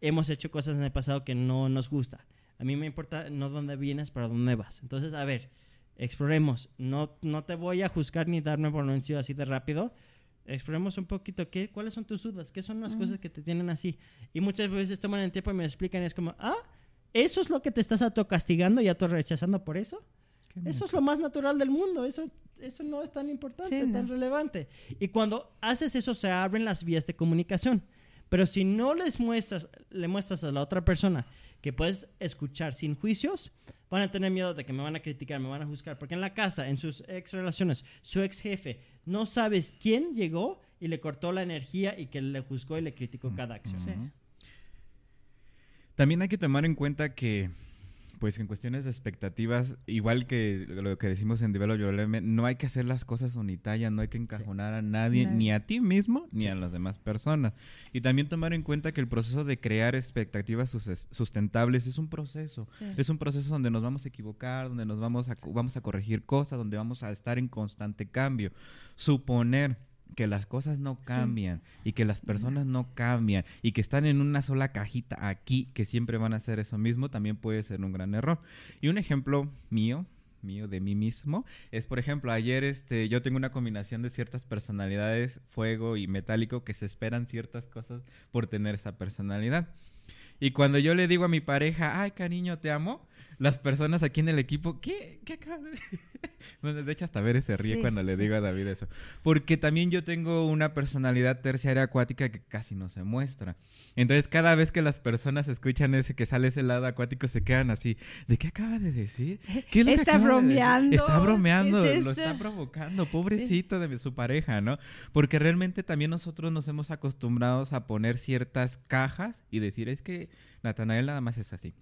hemos hecho cosas en el pasado que no nos gusta. A mí me importa no dónde vienes, para dónde vas. Entonces, a ver, exploremos. No, no te voy a juzgar ni darme por vencido así de rápido. Exploremos un poquito qué, cuáles son tus dudas, qué son las Mm. cosas que te tienen así. Y muchas veces toman el tiempo y me explican y es como, ah, ¿eso es lo que te estás autocastigando y autorrechazando por eso? ¿Qué Eso es lo más natural del mundo, eso, eso no es tan importante, Sí, no. tan relevante. Y cuando haces eso se abren las vías de comunicación. Pero si no les muestras, le muestras a la otra persona que puedes escuchar sin juicios, van a tener miedo de que me van a criticar, me van a juzgar. Porque en la casa, en sus ex relaciones, su ex jefe no sabes quién llegó y le cortó la energía y que le juzgó y le criticó cada acción. Sí. También hay que tomar en cuenta que, pues en cuestiones de expectativas, igual que lo que decimos en Develop Your Element, no hay que hacer las cosas unitarias, no hay que encajonar a nadie, Nadie. ni a ti mismo, ni a las demás personas. Y también tomar en cuenta que el proceso de crear expectativas sus- sustentables es un proceso. Sí. Es un proceso donde nos vamos a equivocar, donde nos vamos a, vamos a corregir cosas, donde vamos a estar en constante cambio. Suponer que las cosas no cambian y que las personas no cambian y que están en una sola cajita aquí que siempre van a hacer eso mismo también puede ser un gran error. Y un ejemplo mío mío de mí mismo es por ejemplo ayer este yo tengo una combinación de ciertas personalidades fuego y metálico que se esperan ciertas cosas por tener esa personalidad. Y cuando yo le digo a mi pareja, ay, cariño, te amo, las personas aquí en el equipo, ¿qué? ¿Qué acaba de...? Bueno, de hecho, hasta ver se ríe Sí, cuando le sí. digo a David eso. Porque también yo tengo una personalidad terciaria acuática que casi no se muestra. Entonces, cada vez que las personas escuchan ese que sale ese lado acuático, se quedan así, ¿de qué acaba de decir? ¿Qué es lo que Está acaba de decir?". bromeando, Está bromeando, es lo está provocando, pobrecito de su pareja, ¿no? Porque realmente también nosotros nos hemos acostumbrados a poner ciertas cajas y decir, es que Natanael nada más es así.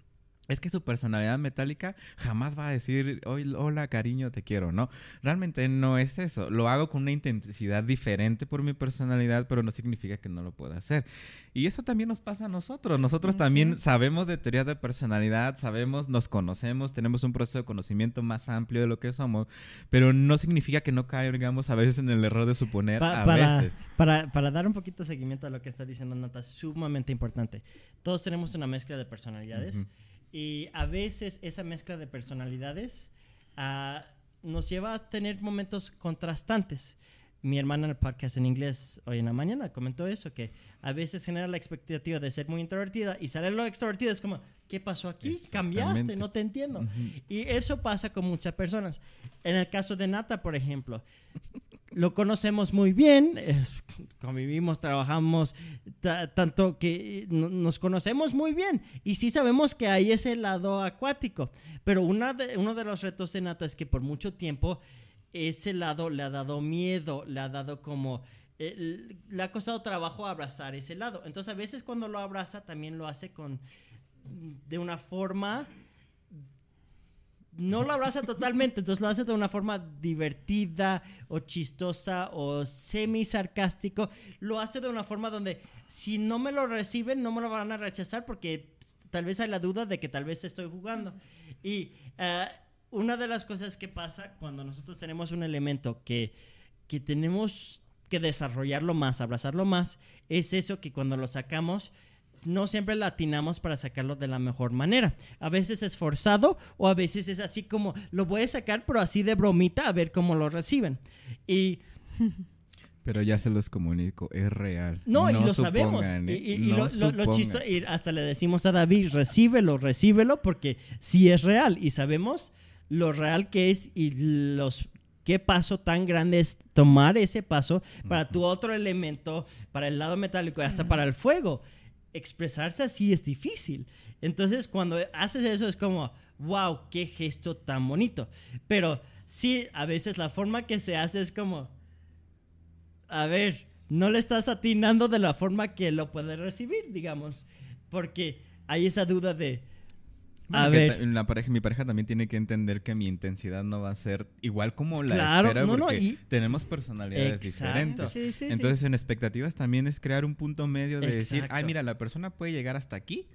Es que su personalidad metálica jamás va a decir, "Hoy- hola cariño, te quiero, ¿no? Realmente no es eso. Lo hago con una intensidad diferente por mi personalidad, pero no significa que no lo pueda hacer. Y eso también nos pasa a nosotros. Nosotros también sabemos de teoría de personalidad, sabemos, nos conocemos, tenemos un proceso de conocimiento más amplio de lo que somos, pero no significa que no caigamos a veces en el error de suponer Pa- a para, veces. para, para dar un poquito de seguimiento a lo que está diciendo Nata, sumamente importante. Todos tenemos una mezcla de personalidades. Y a veces esa mezcla de personalidades ah, nos lleva a tener momentos contrastantes. Mi hermana en el podcast en inglés hoy en la mañana comentó eso, que a veces genera la expectativa de ser muy introvertida y sale lo extrovertido. Es como, ¿qué pasó aquí? Cambiaste, no te entiendo. Ujú. Y eso pasa con muchas personas. En el caso de Nata, por ejemplo, lo conocemos muy bien, convivimos, trabajamos, ta- tanto que no- nos conocemos muy bien y sí sabemos que hay ese lado acuático, pero una de- uno de los retos de Nata es que por mucho tiempo ese lado le ha dado miedo, le ha dado como... eh, le ha costado trabajo abrazar ese lado. Entonces a veces cuando lo abraza también lo hace con de una forma no lo abraza totalmente, entonces lo hace de una forma divertida o chistosa o semi sarcástico. Lo hace de una forma donde si no me lo reciben, no me lo van a rechazar porque tal vez hay la duda de que tal vez estoy jugando. Y eh, una de las cosas que pasa cuando nosotros tenemos un elemento que, que tenemos que desarrollarlo más, abrazarlo más, es eso que cuando lo sacamos, no siempre latinamos para sacarlo de la mejor manera. A veces es forzado o a veces es así como lo voy a sacar, pero así de bromita a ver cómo lo reciben. Y Pero ya se los comunico, es real. no, y lo sabemos. supongan, Y, ¿eh? y- y No lo, lo- lo chisto- y hasta le decimos a David, recíbelo, recíbelo, porque sí es real. Y sabemos lo real que es y los qué paso tan grande es tomar ese paso para tu otro elemento, para el lado metálico y hasta para el fuego. Expresarse así es difícil. Entonces, cuando haces eso es como, wow, qué gesto tan bonito. Pero sí, a veces la forma que se hace es como, a ver, no le estás atinando de la forma que lo puede recibir, digamos. Porque hay esa duda de, Bueno, a ver, la pareja, mi pareja también tiene que entender que mi intensidad no va a ser igual como la Claro, espera no, no, y- tenemos personalidades Exacto. diferentes. Sí, sí, sí. Entonces, en expectativas también es crear un punto medio de decir, ay, mira, la persona puede llegar hasta aquí,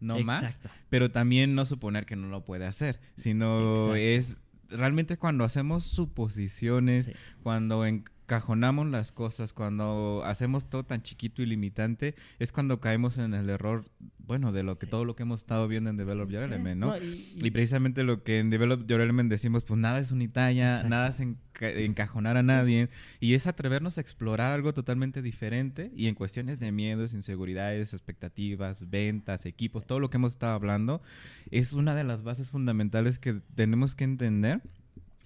no más, pero también no suponer que no lo puede hacer, sino Exacto. es realmente cuando hacemos suposiciones, Sí. cuando encajonamos las cosas, cuando hacemos todo tan chiquito y limitante, es cuando caemos en el error, bueno, de lo que Sí. todo lo que hemos estado viendo en Develop Your Element, ¿no? No, y- y- Y precisamente lo que en Develop Your Element decimos, pues nada es unitaria, Exacto. nada es enca- encajonar a nadie, y es atrevernos a explorar algo totalmente diferente y en cuestiones de miedos, inseguridades, expectativas, ventas, equipos, todo lo que hemos estado hablando, es una de las bases fundamentales que tenemos que entender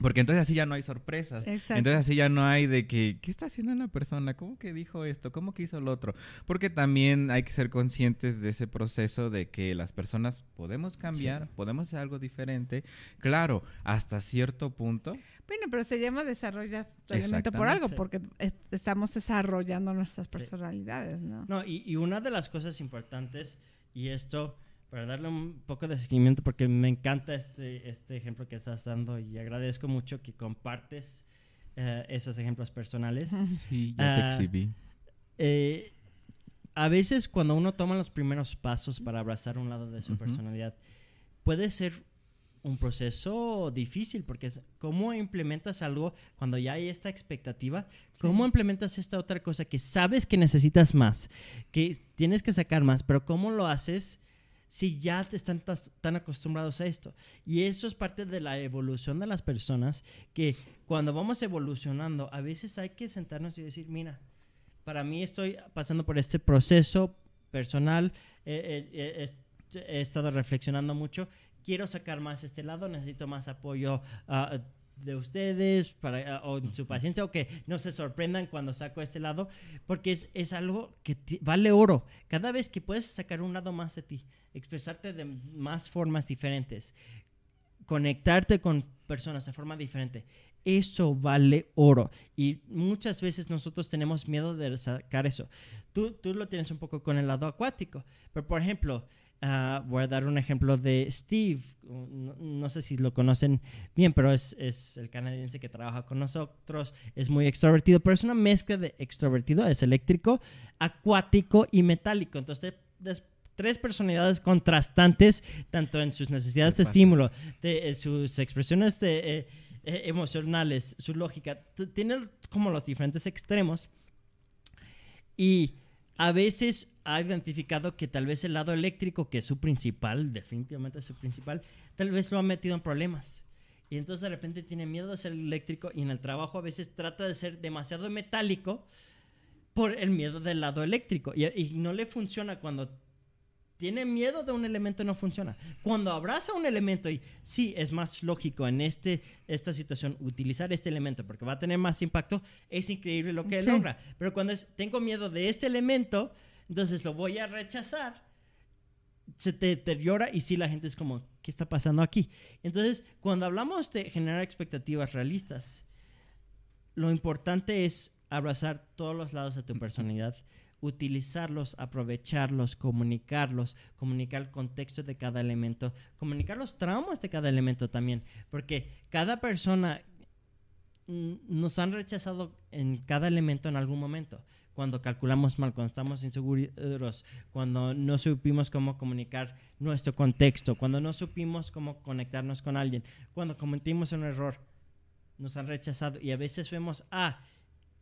Porque entonces así ya no hay sorpresas. Exacto. Entonces así ya no hay de que, ¿qué está haciendo una persona? ¿Cómo que dijo esto? ¿Cómo que hizo lo otro? Porque también hay que ser conscientes de ese proceso de que las personas podemos cambiar, podemos hacer algo diferente. Claro, hasta cierto punto. Bueno, pero se llama desarrollar tu elemento por algo, Sí. porque es- estamos desarrollando nuestras personalidades, ¿no? No, y, y una de las cosas importantes, y esto, para darle un poco de seguimiento, porque me encanta este, este ejemplo que estás dando y agradezco mucho que compartes eh, esos ejemplos personales. Sí, ya te te Ah, exhibí. Eh, a veces cuando uno toma los primeros pasos para abrazar un lado de su Ujú. personalidad, puede ser un proceso difícil porque es cómo implementas algo cuando ya hay esta expectativa, cómo implementas esta otra cosa que sabes que necesitas más, que tienes que sacar más, pero cómo lo haces si ya te están tan acostumbrados a esto. Y eso es parte de la evolución de las personas, que cuando vamos evolucionando, a veces hay que sentarnos y decir, mira, para mí estoy pasando por este proceso personal, eh, eh, eh, he estado reflexionando mucho, quiero sacar más este lado, necesito más apoyo ah, de ustedes para, ah, o su paciencia o que no se sorprendan cuando saco este lado, porque es, es algo que vale oro. Cada vez que puedes sacar un lado más de ti, expresarte de más formas diferentes, conectarte con personas de forma diferente, eso vale oro. Y muchas veces nosotros tenemos miedo de sacar eso. Tú, tú lo tienes un poco con el lado acuático, pero por ejemplo, ah, voy a dar un ejemplo de Steve. No, sé si lo conocen bien, pero es, es el canadiense que trabaja con nosotros. Es muy extrovertido, pero es una mezcla de extrovertido, es eléctrico, acuático y metálico. Entonces, des- tres personalidades contrastantes, tanto en sus necesidades de estímulo, de eh, sus expresiones de, eh, eh, emocionales, su lógica. Tiene como los diferentes extremos. Y a veces ha identificado que tal vez el lado eléctrico, que es su principal, definitivamente es su principal, tal vez lo ha metido en problemas. Y entonces de repente tiene miedo de ser eléctrico y en el trabajo a veces trata de ser demasiado metálico por el miedo del lado eléctrico. Y, y no le funciona cuando tiene miedo de un elemento no funciona. Cuando abraza un elemento y sí, es más lógico en este, esta situación utilizar este elemento porque va a tener más impacto, es increíble lo que Sí. logra. Pero cuando es, tengo miedo de este elemento, entonces lo voy a rechazar, se te deteriora y sí la gente es como, ¿qué está pasando aquí? Entonces, cuando hablamos de generar expectativas realistas, lo importante es abrazar todos los lados de tu personalidad, utilizarlos, aprovecharlos, comunicarlos, comunicar el contexto de cada elemento, comunicar los traumas de cada elemento también, porque cada persona nos han rechazado en cada elemento en algún momento. Cuando calculamos mal, cuando estamos inseguros, cuando no supimos cómo comunicar nuestro contexto, cuando no supimos cómo conectarnos con alguien, cuando cometimos un error, nos han rechazado y a veces vemos, ah,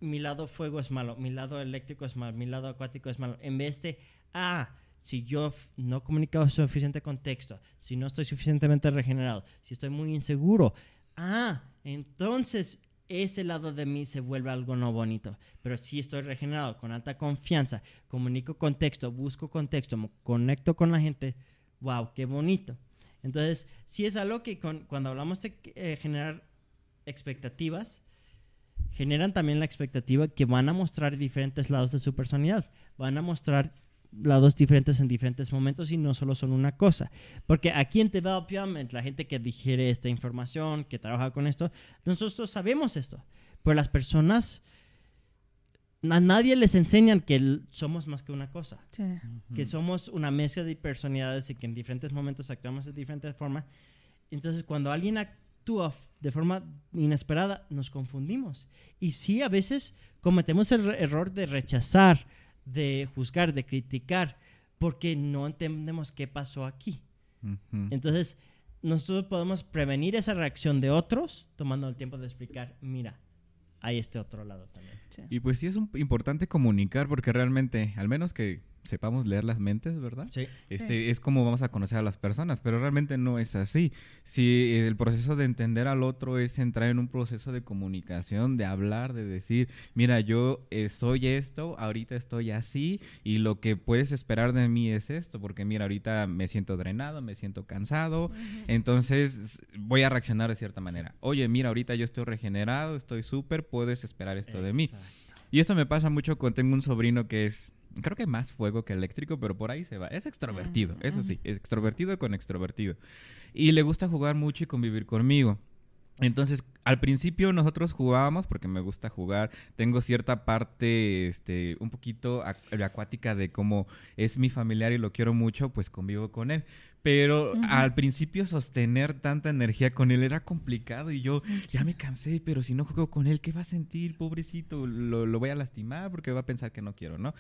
mi lado fuego es malo, mi lado eléctrico es malo, mi lado acuático es malo, en vez de, ah, si yo no he comunicado suficiente contexto, si no estoy suficientemente regenerado, si estoy muy inseguro, ah, entonces ese lado de mí se vuelve algo no bonito, pero si estoy regenerado, con alta confianza, comunico contexto, busco contexto, mo- conecto con la gente, wow, qué bonito. Entonces, sí es algo que con- cuando hablamos de eh, generar expectativas, generan también la expectativa que van a mostrar diferentes lados de su personalidad, van a mostrar lados diferentes en diferentes momentos y no solo son una cosa. Porque aquí en Development, la gente que digiere esta información, que trabaja con esto, nosotros sabemos esto, pero las personas, a nadie les enseñan que somos más que una cosa Sí. que somos una mezcla de personalidades y que en diferentes momentos actuamos de diferentes formas. Entonces, cuando alguien actúa de forma inesperada, nos confundimos. Y sí, a veces cometemos el error de rechazar, de juzgar, de criticar, porque no entendemos qué pasó aquí. Entonces, nosotros podemos prevenir esa reacción de otros tomando el tiempo de explicar, mira, hay este otro lado también. sí. Y pues sí es un- importante comunicar porque realmente, al menos que sepamos leer las mentes, ¿verdad? Sí. Este, Es como vamos a conocer a las personas, pero realmente no es así. Si el proceso de entender al otro es entrar en un proceso de comunicación, de hablar, de decir, mira, yo eh, soy esto, ahorita estoy así y lo que puedes esperar de mí es esto, porque mira, ahorita me siento drenado, me siento cansado, entonces voy a reaccionar de cierta manera. Oye, mira, ahorita yo estoy regenerado, estoy súper, puedes esperar esto de mí. Y esto me pasa mucho cuando tengo un sobrino que es, creo que más fuego que eléctrico, pero por ahí se va. Es extrovertido, Ujú, eso ujú. sí, es extrovertido con extrovertido. Y le gusta jugar mucho y convivir conmigo. Entonces, al principio nosotros jugábamos porque me gusta jugar. Tengo cierta parte, este, un poquito ac- acuática de cómo es mi familiar y lo quiero mucho, pues convivo con él. Pero Ujú. al principio sostener tanta energía con él era complicado y yo ya me cansé, pero si no juego con él, ¿qué va a sentir, pobrecito? Lo, lo voy a lastimar porque va a pensar que no quiero, ¿no?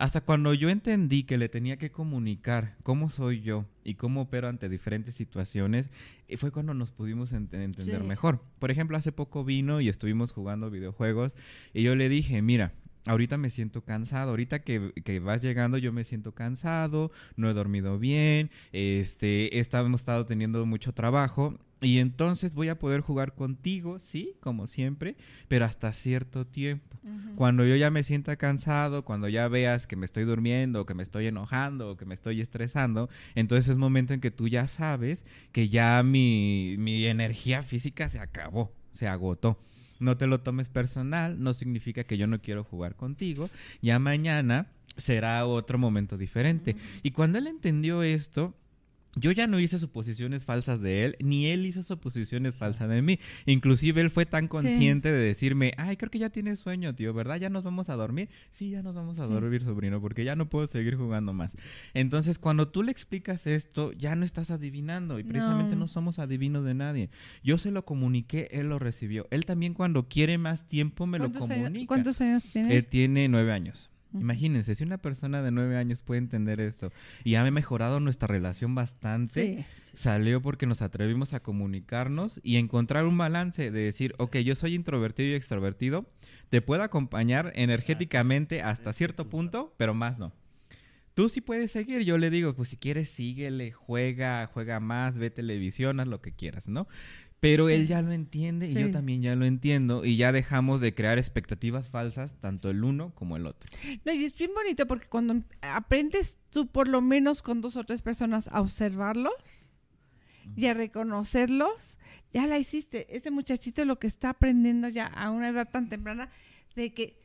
Hasta cuando yo entendí que le tenía que comunicar cómo soy yo y cómo opero ante diferentes situaciones, eh, fue cuando nos pudimos ent- entender Sí. mejor. Por ejemplo, hace poco vino y estuvimos jugando videojuegos y yo le dije, mira, ahorita me siento cansado, ahorita que, que vas llegando yo me siento cansado, no he dormido bien, este, he estado- hemos estado teniendo mucho trabajo y entonces voy a poder jugar contigo, sí, como siempre, pero hasta cierto tiempo. Cuando yo ya me sienta cansado, cuando ya veas que me estoy durmiendo, que me estoy enojando, o que me estoy estresando, entonces es momento en que tú ya sabes que ya mi, mi energía física se acabó, se agotó. No te lo tomes personal, no significa que yo no quiero jugar contigo. Ya mañana será otro momento diferente. Y cuando él entendió esto, yo ya no hice suposiciones falsas de él, ni él hizo suposiciones falsas de mí. Inclusive él fue tan consciente de decirme, ay, creo que ya tienes sueño, tío, ¿verdad? ¿Ya nos vamos a dormir? Sí, ya nos vamos a Sí. dormir, sobrino, porque ya no puedo seguir jugando más. Entonces, cuando tú le explicas esto, ya no estás adivinando, y precisamente no, No. somos adivinos de nadie. Yo se lo comuniqué, él lo recibió. Él también cuando quiere más tiempo me lo ¿Cuántos años- comunica. ¿Cuántos años tiene? Él tiene nueve años. Imagínense, si una persona de nueve años puede entender esto y ha mejorado nuestra relación bastante, Sí. salió porque nos atrevimos a comunicarnos y encontrar un balance de decir, ok, yo soy introvertido y extrovertido, te puedo acompañar energéticamente hasta cierto punto, pero más no. Tú sí puedes seguir, yo le digo, pues si quieres síguele, juega, juega más, ve televisión, haz lo que quieras, ¿no? Pero él ya lo entiende y yo también ya lo entiendo y ya dejamos de crear expectativas falsas, tanto el uno como el otro. No, y es bien bonito porque cuando aprendes tú por lo menos con dos o tres personas a observarlos y a reconocerlos, ya la hiciste. Este muchachito lo que está aprendiendo ya a una edad tan temprana de que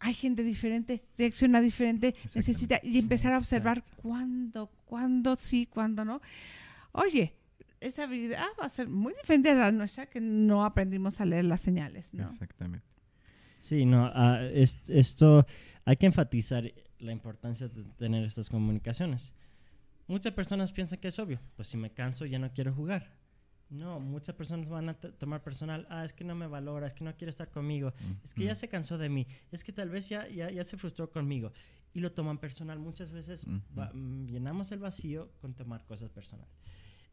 hay gente diferente, reacciona diferente, necesita y empezar a observar cuándo, cuándo sí, cuándo no. Oye, esa habilidad va a ser muy diferente a la nuestra que no aprendimos a leer las señales, ¿no? Exactamente. Sí, no, ah, es- esto hay que enfatizar la importancia de tener estas comunicaciones. Muchas personas piensan que es obvio, pues si me canso ya no quiero jugar. No, muchas personas van a tomar personal, ah, es que no me valora, es que no quiere estar conmigo, es que ya se cansó de mí, es que tal vez ya, ya, ya se frustró conmigo. Y lo toman personal. Muchas veces mm, llenamos el vacío con tomar cosas personal.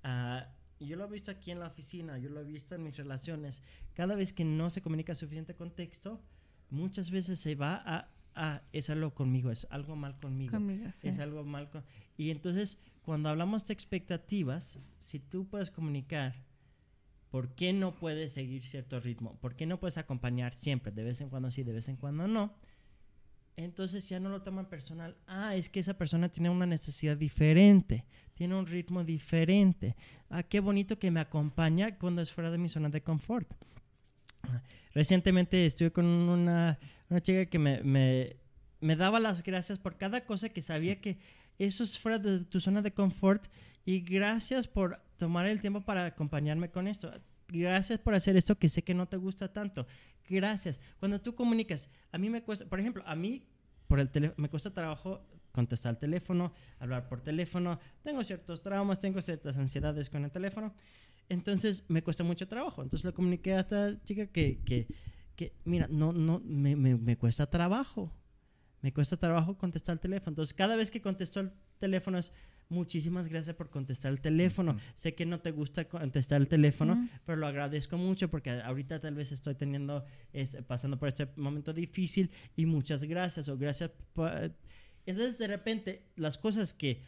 Ah, y yo lo he visto aquí en la oficina, yo lo he visto en mis relaciones. Cada vez que no se comunica suficiente contexto, muchas veces se va a, a es algo conmigo, es algo mal conmigo. Conmigo, sí. Es algo mal con... Y entonces, cuando hablamos de expectativas, si tú puedes comunicar por qué no puedes seguir cierto ritmo, por qué no puedes acompañar siempre, de vez en cuando sí, de vez en cuando no, entonces ya no lo toman personal. Ah, es que esa persona tiene una necesidad diferente, tiene un ritmo diferente. Ah, qué bonito que me acompaña cuando es fuera de mi zona de confort. Recientemente estuve con una, una chica que me, me, me daba las gracias por cada cosa que sabía que eso es fuera de tu zona de confort y gracias por tomar el tiempo para acompañarme con esto. Gracias por hacer esto que sé que no te gusta tanto. Gracias. Cuando tú comunicas, a mí me cuesta, por ejemplo, a mí por el teléfono me cuesta trabajo contestar el teléfono, hablar por teléfono. Tengo ciertos traumas, tengo ciertas ansiedades con el teléfono. Entonces me cuesta mucho trabajo. Entonces le comuniqué a esta chica que, que, que mira, no, no, me, me, me cuesta trabajo. Me cuesta trabajo contestar el teléfono. Entonces cada vez que contesto el teléfono es muchísimas gracias por contestar el teléfono. Sé que no te gusta contestar el teléfono, pero lo agradezco mucho porque ahorita tal vez estoy teniendo, pasando por este momento difícil y muchas gracias o gracias. pa- Entonces, de repente, las cosas que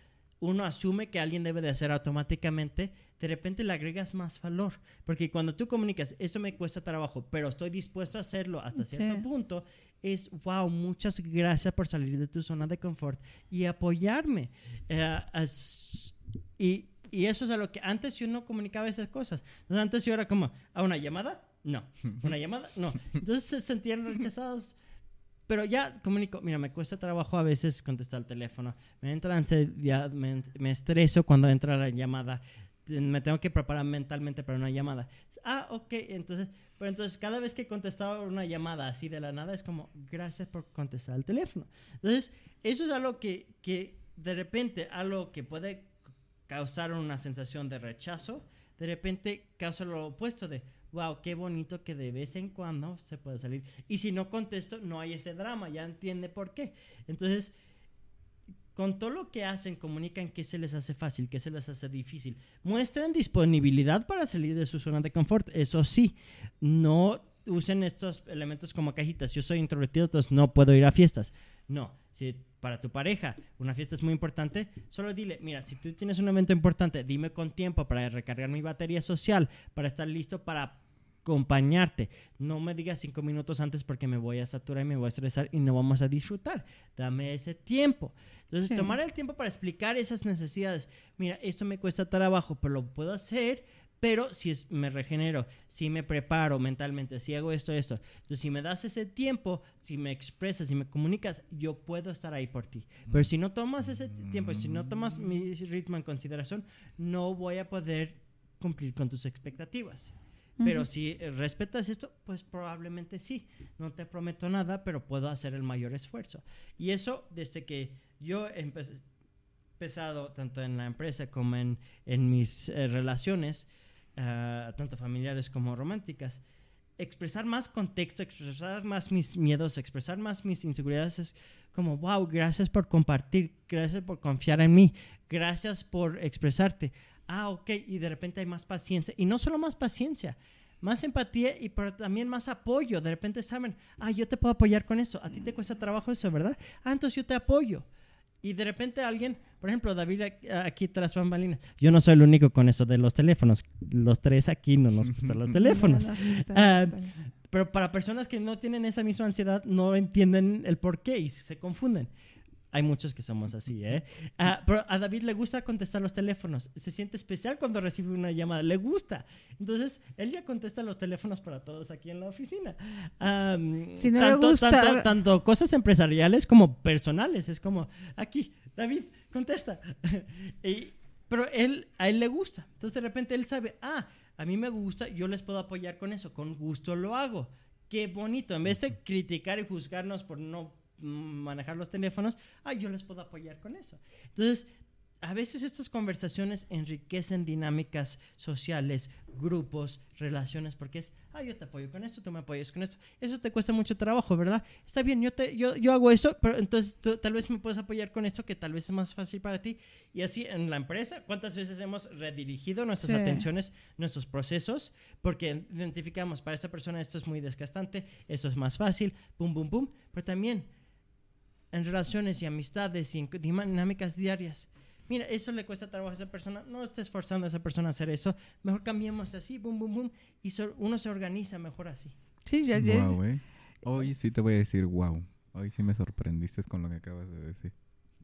uno asume que alguien debe de hacer automáticamente, de repente le agregas más valor. Porque cuando tú comunicas, eso me cuesta trabajo, pero estoy dispuesto a hacerlo hasta cierto Sí. punto, es, wow, muchas gracias por salir de tu zona de confort y apoyarme. Eh, as- y, y eso es a lo que antes yo no comunicaba esas cosas. Entonces, antes yo era como, ¿a una llamada? No. ¿Una llamada? No. Entonces se sentían rechazados. Pero ya comunico, mira, me cuesta trabajo a veces contestar el teléfono. Me entra ansiedad, me, me estreso cuando entra la llamada. Me tengo que preparar mentalmente para una llamada. Ah, ok, entonces, pero entonces cada vez que contestaba una llamada así de la nada es como, gracias por contestar el teléfono. Entonces, eso es algo que, que de repente, algo que puede causar una sensación de rechazo, de repente causa lo opuesto de, wow, qué bonito que de vez en cuando se puede salir. Y si no contesto, no hay ese drama, ya entiende por qué. Entonces, con todo lo que hacen, comunican qué se les hace fácil, qué se les hace difícil. Muestran disponibilidad para salir de su zona de confort, eso sí. No usen estos elementos como cajitas. Yo soy introvertido, entonces no puedo ir a fiestas. No, si para tu pareja una fiesta es muy importante, solo dile, mira, si tú tienes un evento importante, dime con tiempo para recargar mi batería social, para estar listo para acompañarte. No me digas cinco minutos antes porque me voy a saturar y me voy a estresar y no vamos a disfrutar. Dame ese tiempo. Entonces, Sí. tomar el tiempo para explicar esas necesidades. Mira, esto me cuesta trabajo, pero lo puedo hacer. Pero si es- me regenero, si me preparo mentalmente, si hago esto, esto. Entonces, si me das ese tiempo, si me expresas, si me comunicas, yo puedo estar ahí por ti. Pero si no tomas ese tiempo, si no tomas mi ritmo en consideración, no voy a poder cumplir con tus expectativas. Pero Ujú. si eh, respetas esto, pues probablemente sí. No te prometo nada, pero puedo hacer el mayor esfuerzo. Y eso desde que yo he empe- empezado, tanto en la empresa como en, en mis eh, relaciones, ah, tanto familiares como románticas, expresar más contexto, expresar más mis miedos, expresar más mis inseguridades es como, wow, gracias por compartir, gracias por confiar en mí, gracias por expresarte. Ah, ok, y de repente hay más paciencia. Y no solo más paciencia, más empatía y pero también más apoyo. De repente saben, ah, yo te puedo apoyar con esto. A ti te cuesta trabajo eso, ¿verdad? Ah, entonces yo te apoyo. Y de repente alguien, por ejemplo, David aquí- tras bambalinas. Yo no soy el único con eso de los teléfonos. Los tres aquí no nos gustan los teléfonos. Ah. Pero para personas que no tienen esa misma ansiedad, no entienden el por qué y se confunden. Hay muchos que somos así, ¿eh? Ah, pero a David le gusta contestar los teléfonos. Se siente especial cuando recibe una llamada. Le gusta. Entonces, él ya contesta los teléfonos para todos aquí en la oficina. Am, Si no le tanto, gusta- tanto, tanto cosas empresariales como personales. Es como, aquí, David, contesta. Y- pero él, a él le gusta. Entonces, de repente, él sabe, ah, a mí me gusta, yo les puedo apoyar con eso. Con gusto lo hago. Qué bonito. En vez de criticar y juzgarnos por no manejar los teléfonos, ah, yo les puedo apoyar con eso. Entonces, a veces estas conversaciones enriquecen dinámicas sociales, grupos, relaciones, porque es, ah, yo te apoyo con esto, tú me apoyas con esto. Eso te cuesta mucho trabajo, ¿verdad? Está bien, yo, te, yo, yo hago eso, pero entonces tú tal vez me puedes apoyar con esto que tal vez es más fácil para ti. Y así en la empresa, ¿cuántas veces hemos redirigido nuestras Sí. atenciones, nuestros procesos? Porque identificamos, para esta persona esto es muy desgastante, esto es más fácil, pum, pum, pum. Pero también en relaciones y amistades y en dinámicas diarias. Mira, eso le cuesta trabajo a esa persona. No estés forzando a esa persona a hacer eso. Mejor cambiemos así, boom, boom, boom. Y so- uno se organiza mejor así. Sí, ya, ya- Wow, eh. Hoy sí te voy a decir wow. Hoy sí me sorprendiste con lo que acabas de decir.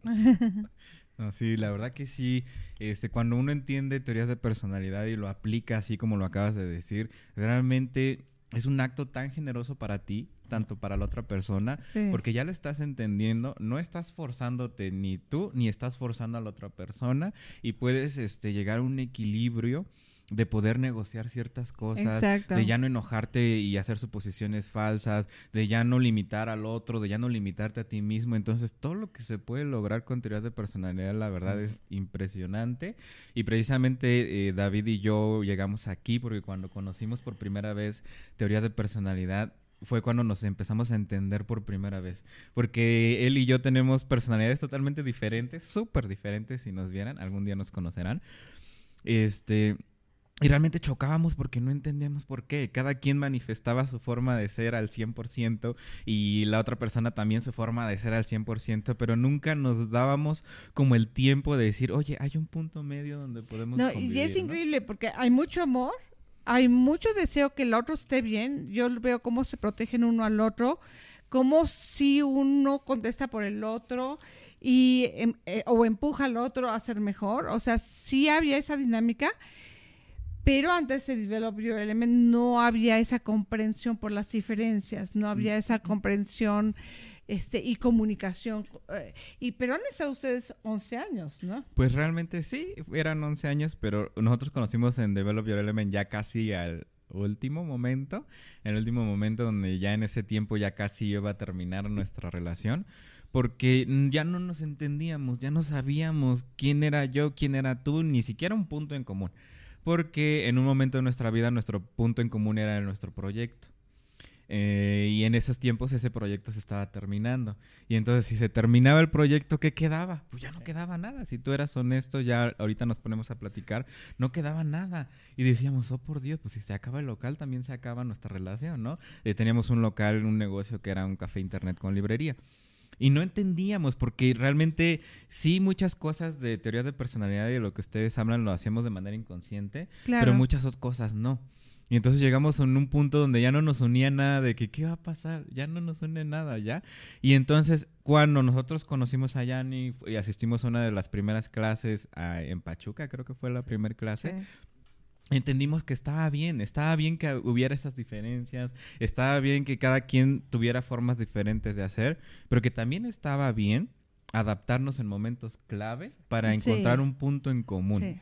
No, sí, la verdad que sí. Este, cuando uno entiende teorías de personalidad y lo aplica así como lo acabas de decir, realmente es un acto tan generoso para ti, tanto para la otra persona, sí. porque ya lo estás entendiendo, no estás forzándote ni tú ni estás forzando a la otra persona y puedes este, llegar a un equilibrio de poder negociar ciertas cosas, Exacto. de ya no enojarte y hacer suposiciones falsas, de ya no limitar al otro, de ya no limitarte a ti mismo. Entonces, todo lo que se puede lograr con teorías de personalidad, la verdad, es impresionante. Y precisamente eh, David y yo llegamos aquí porque cuando conocimos por primera vez teorías de personalidad, fue cuando nos empezamos a entender por primera vez. Porque él y yo tenemos personalidades totalmente diferentes, súper diferentes si nos vieran, algún día nos conocerán. Este, y realmente chocábamos porque no entendíamos por qué. Cada quien manifestaba su forma de ser al 100% y la otra persona también su forma de ser al 100%, pero nunca nos dábamos como el tiempo de decir, oye, hay un punto medio donde podemos... No, y convivir", es ¿no? increíble porque hay mucho amor, hay mucho deseo que el otro esté bien. Yo veo cómo se protegen uno al otro, cómo si uno contesta por el otro y em- eh, o empuja al otro a ser mejor. O sea, sí había esa dinámica. Pero antes de Develop Your Element no había esa comprensión por las diferencias, no había esa comprensión este, y comunicación. eh, y pero han estado ustedes 11 años, ¿no? Pues realmente sí, eran 11 años, pero nosotros conocimos en Develop Your Element ya casi al último momento, en el último momento donde ya en ese tiempo ya casi iba a terminar nuestra relación, porque ya no nos entendíamos, ya no sabíamos quién era yo, quién era tú, ni siquiera un punto en común, porque en un momento de nuestra vida nuestro punto en común era nuestro proyecto. Eh, y en esos tiempos ese proyecto se estaba terminando. Y entonces si se terminaba el proyecto, ¿qué quedaba? Pues ya no quedaba nada. Si tú eras honesto, ya ahorita nos ponemos a platicar, no quedaba nada. Y decíamos, oh por Dios, pues si se acaba el local, también se acaba nuestra relación, ¿no? Eh, teníamos un local, un negocio que era un café internet con librería. Y no entendíamos, porque realmente sí muchas cosas de teorías de personalidad y de lo que ustedes hablan lo hacíamos de manera inconsciente, Claro. pero muchas otras cosas no. Y entonces llegamos a un punto donde ya no nos unía nada de que qué va a pasar, ya no nos une nada, ¿ya? Y entonces cuando nosotros conocimos a Yanni y asistimos a una de las primeras clases en Pachuca, creo que fue la primera clase, Sí. entendimos que estaba bien, estaba bien que hubiera esas diferencias, estaba bien que cada quien tuviera formas diferentes de hacer, pero que también estaba bien adaptarnos en momentos clave para Sí. encontrar un punto en común. Sí.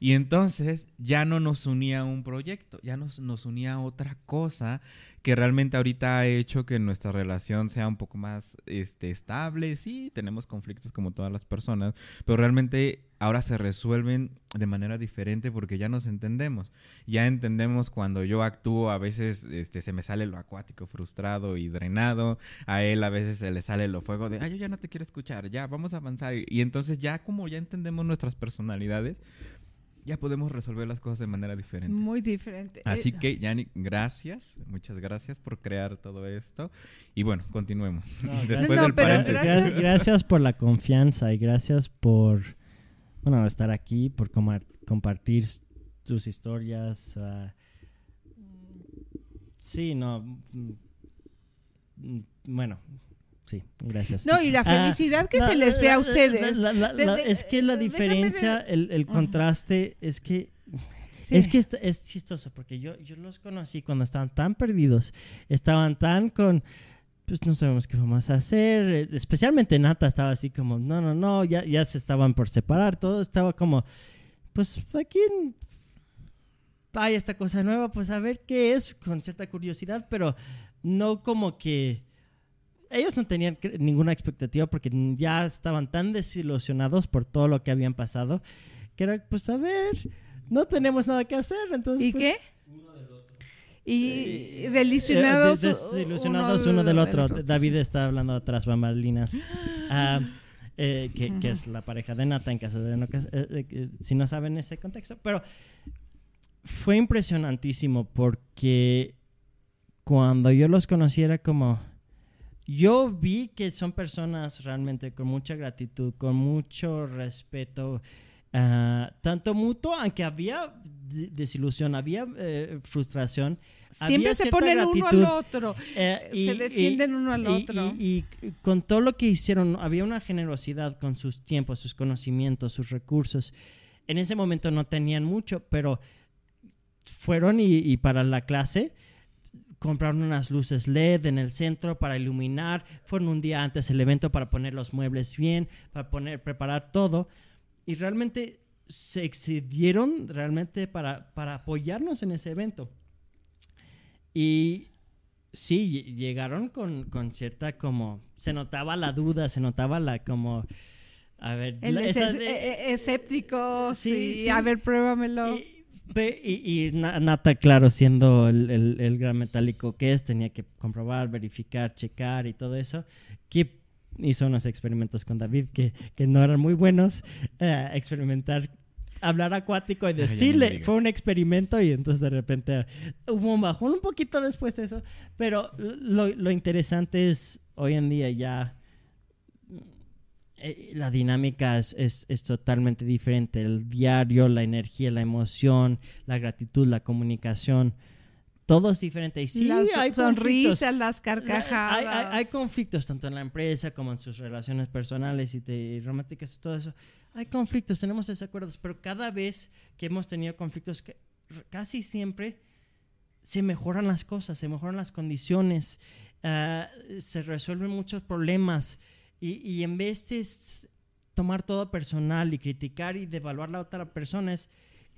Y entonces ya no nos unía un proyecto, ya nos, nos unía otra cosa que realmente ahorita ha hecho que nuestra relación sea un poco más este, estable. Sí, tenemos conflictos como todas las personas, pero realmente ahora se resuelven de manera diferente porque ya nos entendemos. Ya entendemos cuando yo actúo, a veces este, se me sale lo acuático, frustrado y drenado. A él a veces se le sale lo fuego de, ay, yo ya no te quiero escuchar, ya, vamos a avanzar. Y entonces ya como ya entendemos nuestras personalidades, ya podemos resolver las cosas de manera diferente. Muy diferente. Así Eh, que, Yanni, gracias, muchas gracias por crear todo esto. Y bueno, continuemos. No, Después No, del paréntesis. gracias. Gra- gracias por la confianza y gracias por bueno estar aquí, por compartir tus historias. ah, sí, no. mm, mm, Bueno, sí, gracias. No, y la Ah, felicidad que la- se les ve a ustedes. la- la- es que la déjame diferencia, el, el contraste, es que Sí. es que es, es chistoso porque yo, yo los conocí cuando estaban tan perdidos, estaban tan con, pues no sabemos qué vamos a hacer, eh, especialmente Nata estaba así como, no, no, no, ya, ya se estaban por separar, todo estaba como, pues aquí hay esta cosa nueva, pues a ver qué es, con cierta curiosidad, pero no como que... Ellos no tenían ninguna expectativa porque ya estaban tan desilusionados por todo lo que habían pasado que era, pues a ver, no tenemos nada que hacer, entonces... ¿Y pues, qué? Y eh, desilusionados. eh, des- desilusionados uno del otro. David está hablando atrás bambalinas. Eh, que, que es la pareja de Nata en caso de no eh, eh, si no saben ese contexto. Pero fue impresionantísimo porque cuando yo los conocí era como... Yo vi que son personas realmente con mucha gratitud, con mucho respeto, ah, tanto mutuo, aunque había de- desilusión, había eh, frustración. Siempre había se ponen uno gratitud. al otro. Eh, Se defienden uno al y- otro. Y, y con todo lo que hicieron, había una generosidad con sus tiempos, sus conocimientos, sus recursos. En ese momento no tenían mucho, pero fueron y, y para la clase compraron unas luces LED en el centro para iluminar. Fueron un día antes el evento para poner los muebles bien, para poner, preparar todo. Y realmente se excedieron realmente para, para apoyarnos en ese evento. Y sí, lle- llegaron con, con cierta como... Se notaba la duda, se notaba la como... A ver, El es- eh, eh, escéptico, Sí, sí, sí. A ver, pruébamelo. y, y- y Na- Nata, claro, siendo el, el- el gran metálico que es, tenía que comprobar, verificar, checar y todo eso. Que hizo unos experimentos con David que, que no eran muy buenos. eh, experimentar hablar acuático y decirle, fue un experimento y entonces de repente hubo un bajón un poquito después de eso, pero lo, lo interesante es hoy en día ya eh, la dinámica es, es- es totalmente diferente, el diario, la energía, la emoción, la gratitud, la comunicación, todo es diferente y sí las hay sonrisas, las carcajadas. hay- hay conflictos tanto en la empresa como en sus relaciones personales y, te- y románticas todo eso. Hay conflictos, tenemos desacuerdos, pero cada vez que hemos tenido conflictos, que casi siempre se mejoran las cosas, se mejoran las condiciones, ah, se resuelven muchos problemas y, y en vez de tomar todo personal y criticar y devaluar a la otra persona es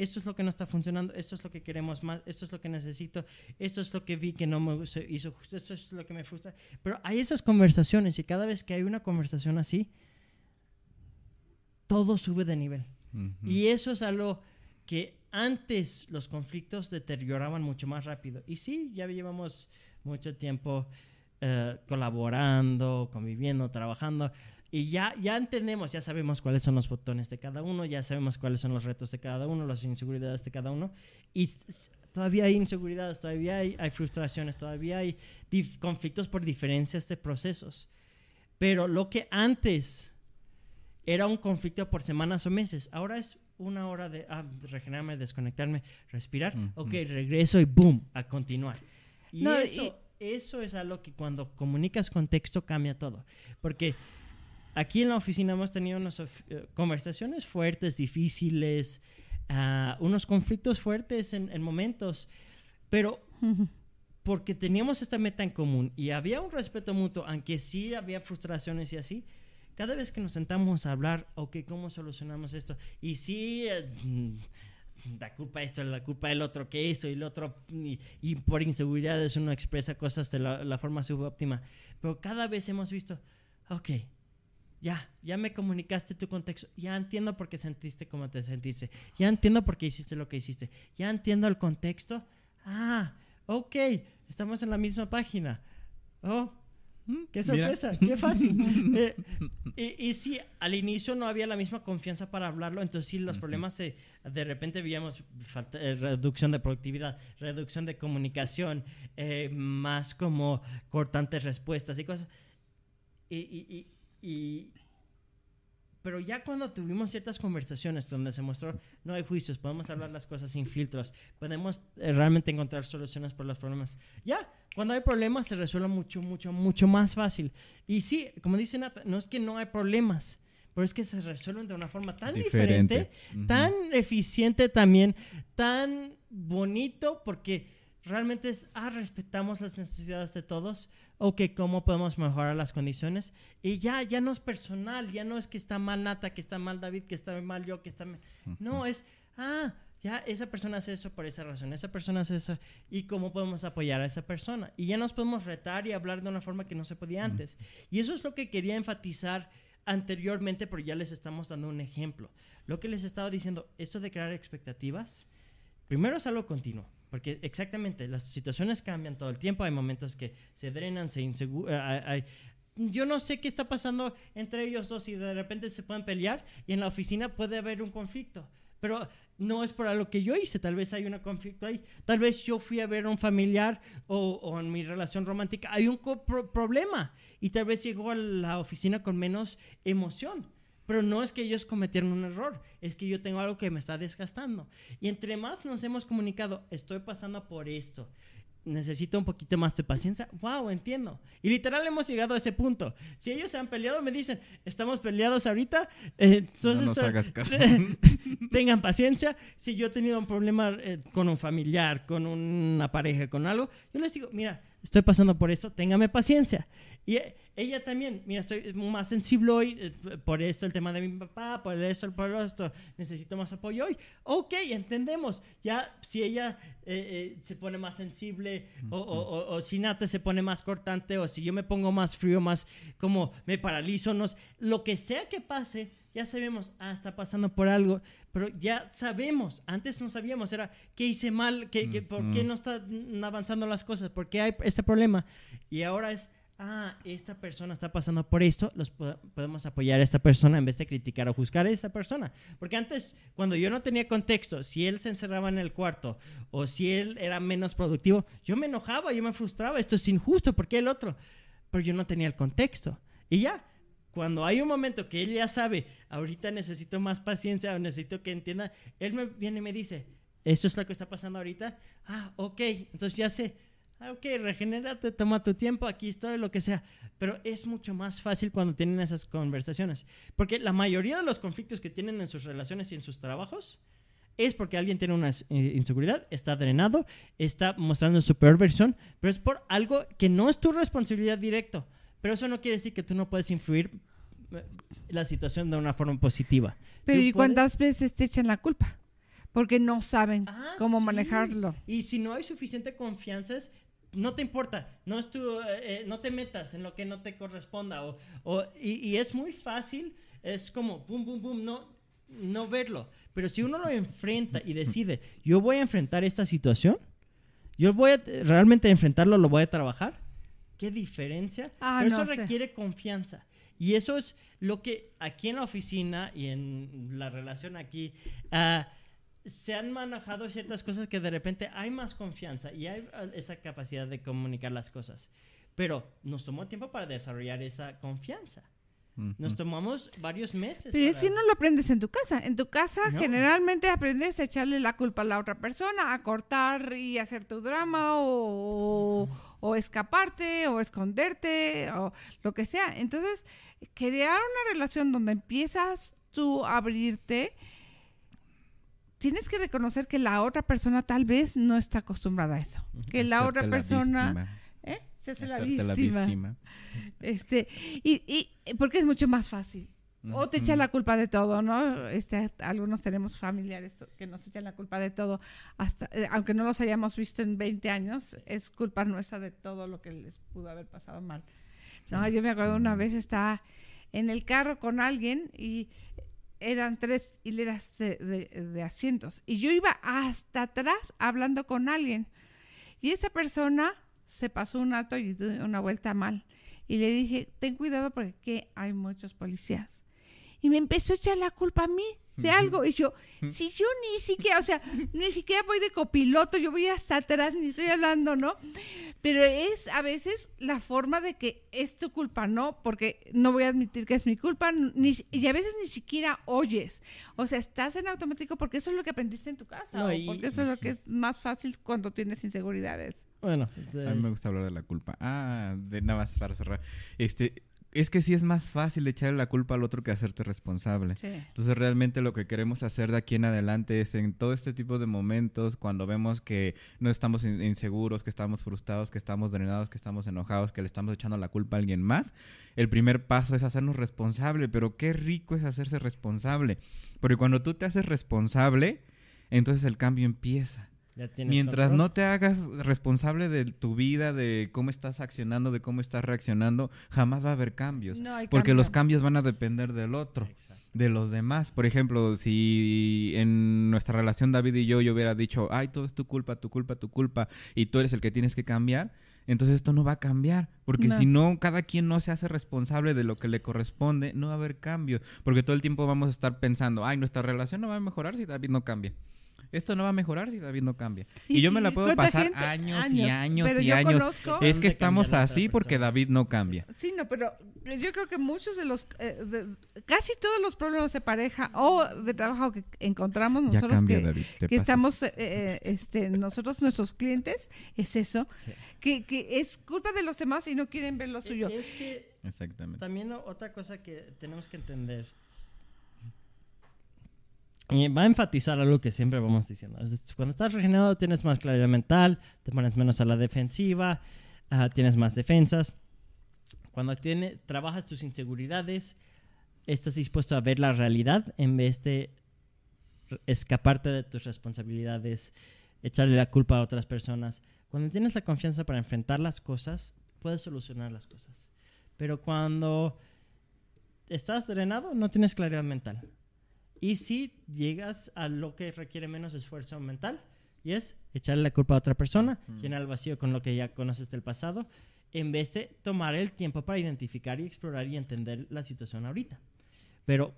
esto es lo que no está funcionando, esto es lo que queremos más, esto es lo que necesito, esto es lo que vi que no me hizo justo, esto es lo que me frustra. Pero hay esas conversaciones y cada vez que hay una conversación así, todo sube de nivel. Ujú. Y eso es algo que antes los conflictos deterioraban mucho más rápido. Y sí, ya llevamos mucho tiempo eh, colaborando, conviviendo, trabajando. Y ya, ya entendemos, ya sabemos cuáles son los botones de cada uno, ya sabemos cuáles son los retos de cada uno, las inseguridades de cada uno. Y todavía hay inseguridades, todavía hay, hay frustraciones, todavía hay conflictos por diferencias de procesos. Pero lo que antes era un conflicto por semanas o meses, ahora es una hora de ah, regenerarme, desconectarme, respirar. Ujú. Ok, regreso y boom, a continuar. Y, No, eso, eso es algo que cuando comunicas con texto cambia todo. Porque aquí en la oficina hemos tenido unas eh, conversaciones fuertes, difíciles, ah, unos conflictos fuertes en, en momentos, pero porque teníamos esta meta en común y había un respeto mutuo, aunque sí había frustraciones y así. Cada vez que nos sentamos a hablar, ok, ¿cómo solucionamos esto? Y sí, eh, la culpa de esto, la culpa del otro, que esto y el otro, y, y por inseguridades uno expresa cosas de la, forma subóptima. Pero cada vez hemos visto, ok, ya, ya me comunicaste tu contexto, ya entiendo por qué sentiste como te sentiste, ya entiendo por qué hiciste lo que hiciste, ya entiendo el contexto. Ah, ok, estamos en la misma página. Oh, Qué mira. sorpresa, qué fácil. Eh, y, y sí, al inicio no había la misma confianza para hablarlo, entonces sí, los problemas se, de repente veíamos falta- eh, reducción de productividad, reducción de comunicación, eh, más como cortantes respuestas y cosas. Y- y- y- pero ya cuando tuvimos ciertas conversaciones donde se mostró no hay juicios, podemos hablar las cosas sin filtros, podemos eh, realmente encontrar soluciones para los problemas. Ya, cuando hay problemas se resuelve mucho, mucho, mucho más fácil. Y sí, como dice Nata, no es que no hay problemas, pero es que se resuelven de una forma tan diferente, tan eficiente también, tan bonito, porque realmente es, ah, respetamos las necesidades de todos, ok, ¿cómo podemos mejorar las condiciones? Y ya, ya no es personal, ya no es que está mal Nata, que está mal David, que está mal yo, que está mal... No, es, ah, ya esa persona hace eso por esa razón, esa persona hace eso, y cómo podemos apoyar a esa persona. Y ya nos podemos retar y hablar de una forma que no se podía antes. Y eso es lo que quería enfatizar anteriormente, pero ya les estamos dando un ejemplo. Lo que les estaba diciendo, esto de crear expectativas, primero es algo continuo, porque exactamente las situaciones cambian todo el tiempo, hay momentos que se drenan, se inseguran, yo no sé qué está pasando entre ellos dos y de repente se pueden pelear y en la oficina puede haber un conflicto. Pero no es por algo que yo hice, tal vez hay un conflicto ahí. Tal vez yo fui a ver a un familiar o, o en mi relación romántica hay un pro- problema y tal vez llegó a la oficina con menos emoción. Pero no es que ellos cometieron un error, es que yo tengo algo que me está desgastando. Y entre más nos hemos comunicado, estoy pasando por esto, necesito un poquito más de paciencia. Wow, entiendo. Y literal hemos llegado a ese punto. Si ellos se han peleado, me dicen, estamos peleados ahorita, eh, entonces No nos eh, hagas caso. tengan paciencia. Si yo he tenido un problema eh, con un familiar, con una pareja, con algo, yo les digo, mira, estoy pasando por esto, téngame paciencia. Y eh, ella también, mira, estoy más sensible hoy eh, por esto, el tema de mi papá, por esto, por esto, necesito más apoyo hoy. Ok, entendemos. Ya si ella eh, eh, se pone más sensible o, o- o- o si Nata se pone más cortante o si yo me pongo más frío, más como me paralizo, nos, lo que sea que pase, ya sabemos, ah, está pasando por algo, pero ya sabemos, antes no sabíamos, era, ¿qué hice mal? ¿Qué, qué- ¿Por qué no están avanzando las cosas? ¿Por qué hay este problema? Y ahora es, ah, esta persona está pasando por esto, los po- podemos apoyar a esta persona en vez de criticar o juzgar a esa persona. Porque antes, cuando yo no tenía contexto, si él se encerraba en el cuarto o si él era menos productivo, yo me enojaba, yo me frustraba, esto es injusto, ¿por qué el otro? Pero yo no tenía el contexto. Y ya, cuando hay un momento que él ya sabe, ahorita necesito más paciencia o necesito que entienda, él me viene y me dice, esto es lo que está pasando ahorita. Ah, ok, entonces ya sé. Ah, ok, regenérate, toma tu tiempo, aquí estoy, lo que sea. Pero es mucho más fácil cuando tienen esas conversaciones. Porque la mayoría de los conflictos que tienen en sus relaciones y en sus trabajos es porque alguien tiene una eh, inseguridad, está drenado, está mostrando su peor versión, pero es por algo que no es tu responsabilidad directo. Pero eso no quiere decir que tú no puedes influir eh, la situación de una forma positiva. Pero ¿y puedes- cuántas veces te echan la culpa? Porque no saben Ah, cómo sí. manejarlo. Y si no hay suficiente confianza, no te importa, no, es tu, eh, eh, no te metas en lo que no te corresponda. O, o- y, y es muy fácil, es como, boom, boom, boom, no, no verlo. Pero si uno lo enfrenta y decide, yo voy a enfrentar esta situación, yo voy a realmente enfrentarlo, lo voy a trabajar, ¿qué diferencia? Ah, Pero no eso sé. requiere confianza. Y eso es lo que aquí en la oficina y en la relación aquí, ah, se han manejado ciertas cosas que de repente hay más confianza y hay ah, esa capacidad de comunicar las cosas. Pero nos tomó tiempo para desarrollar esa confianza. Nos tomamos varios meses. Pero es que no lo aprendes en tu casa. En tu casa No. generalmente aprendes a echarle la culpa a la otra persona, a cortar y hacer tu drama o, o escaparte o esconderte o lo que sea. Entonces, crear una relación donde empiezas tú a abrirte, tienes que reconocer que la otra persona tal vez no está acostumbrada a eso. Que la otra persona... Se hace la víctima. Este, y, y porque es mucho más fácil. O te echan Ujú. la culpa de todo, ¿no? Este, algunos tenemos familiares que nos echan la culpa de todo, hasta, eh, aunque no los hayamos visto en 20 años, es culpa nuestra de todo lo que les pudo haber pasado mal. No, yo me acuerdo una vez estaba en el carro con alguien y eran tres hileras de, de- de asientos y yo iba hasta atrás hablando con alguien y esa persona se pasó un alto y una vuelta mal y le dije ten cuidado porque aquí hay muchos policías y me empezó a echar la culpa a mí de algo y yo si yo ni siquiera o sea ni siquiera voy de copiloto yo voy hasta atrás ni estoy hablando no pero es a veces la forma de que es tu culpa, ¿no? Porque no voy a admitir que es mi culpa, ni, y a veces ni siquiera oyes. O sea, estás en automático porque eso es lo que aprendiste en tu casa, No, o y- porque eso es lo que es más fácil cuando tienes inseguridades. Bueno, este, A mí me gusta hablar de la culpa. Ah, de nada más para cerrar. Este, es que sí es más fácil echarle la culpa al otro que hacerte responsable. Sí. Entonces realmente lo que queremos hacer de aquí en adelante es en todo este tipo de momentos, cuando vemos que no estamos in- inseguros, que estamos frustrados, que estamos drenados, que estamos enojados, que le estamos echando la culpa a alguien más, el primer paso es hacernos responsable, pero qué rico es hacerse responsable, porque cuando tú te haces responsable, entonces el cambio empieza. Mientras control. no te hagas responsable de tu vida, de cómo estás accionando, de cómo estás reaccionando, jamás va a haber cambios. No hay porque cambio. los cambios van a depender del otro, Exacto. de los demás. Por ejemplo, si en nuestra relación David y yo yo hubiera dicho, ay, todo es tu culpa, tu culpa, tu culpa, y tú eres el que tienes que cambiar, entonces esto no va a cambiar. Porque No. si no, cada quien no se hace responsable de lo que le corresponde, no va a haber cambio. Porque todo el tiempo vamos a estar pensando, ay, nuestra relación no va a mejorar si David no cambia. Esto no va a mejorar si David no cambia. Y, yo me la puedo pasar gente- años, y años pero y años. conozco- Es que estamos así porque. David no cambia. Sí, no, pero yo creo que muchos de los, eh, de- casi todos los problemas de pareja o de trabajo que encontramos Ya nosotros cambia, que, David. estamos, eh, eh, este, nosotros, nuestros clientes, es eso, Sí. que, que es culpa de los demás y no quieren ver lo suyo. Es que Exactamente. también otra cosa que tenemos que entender. Y va a enfatizar algo que siempre vamos diciendo. Cuando estás regenerado tienes más claridad mental, te pones menos a la defensiva, ah, tienes más defensas. Cuando tiene, trabajas tus inseguridades, estás dispuesto a ver la realidad en vez de escaparte de tus responsabilidades, echarle la culpa a otras personas. Cuando tienes la confianza para enfrentar las cosas, puedes solucionar las cosas. Pero cuando estás drenado, no tienes claridad mental. Y si llegas a lo que requiere menos esfuerzo mental, y es echarle la culpa a otra persona, Ujú. llenar el vacío con lo que ya conoces del pasado, en vez de tomar el tiempo para identificar y explorar y entender la situación ahorita. Pero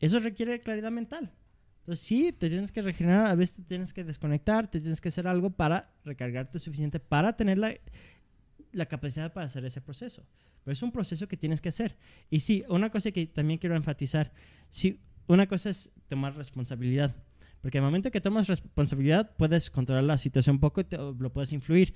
eso requiere claridad mental. Entonces sí, te tienes que regenerar, a veces te tienes que desconectar, te tienes que hacer algo para recargarte suficiente para tener la, la capacidad para hacer ese proceso. Pero es un proceso que tienes que hacer. Y sí, una cosa que también quiero enfatizar, sí, una cosa es tomar responsabilidad. Porque el momento que tomas responsabilidad, puedes controlar la situación un poco y lo puedes influir.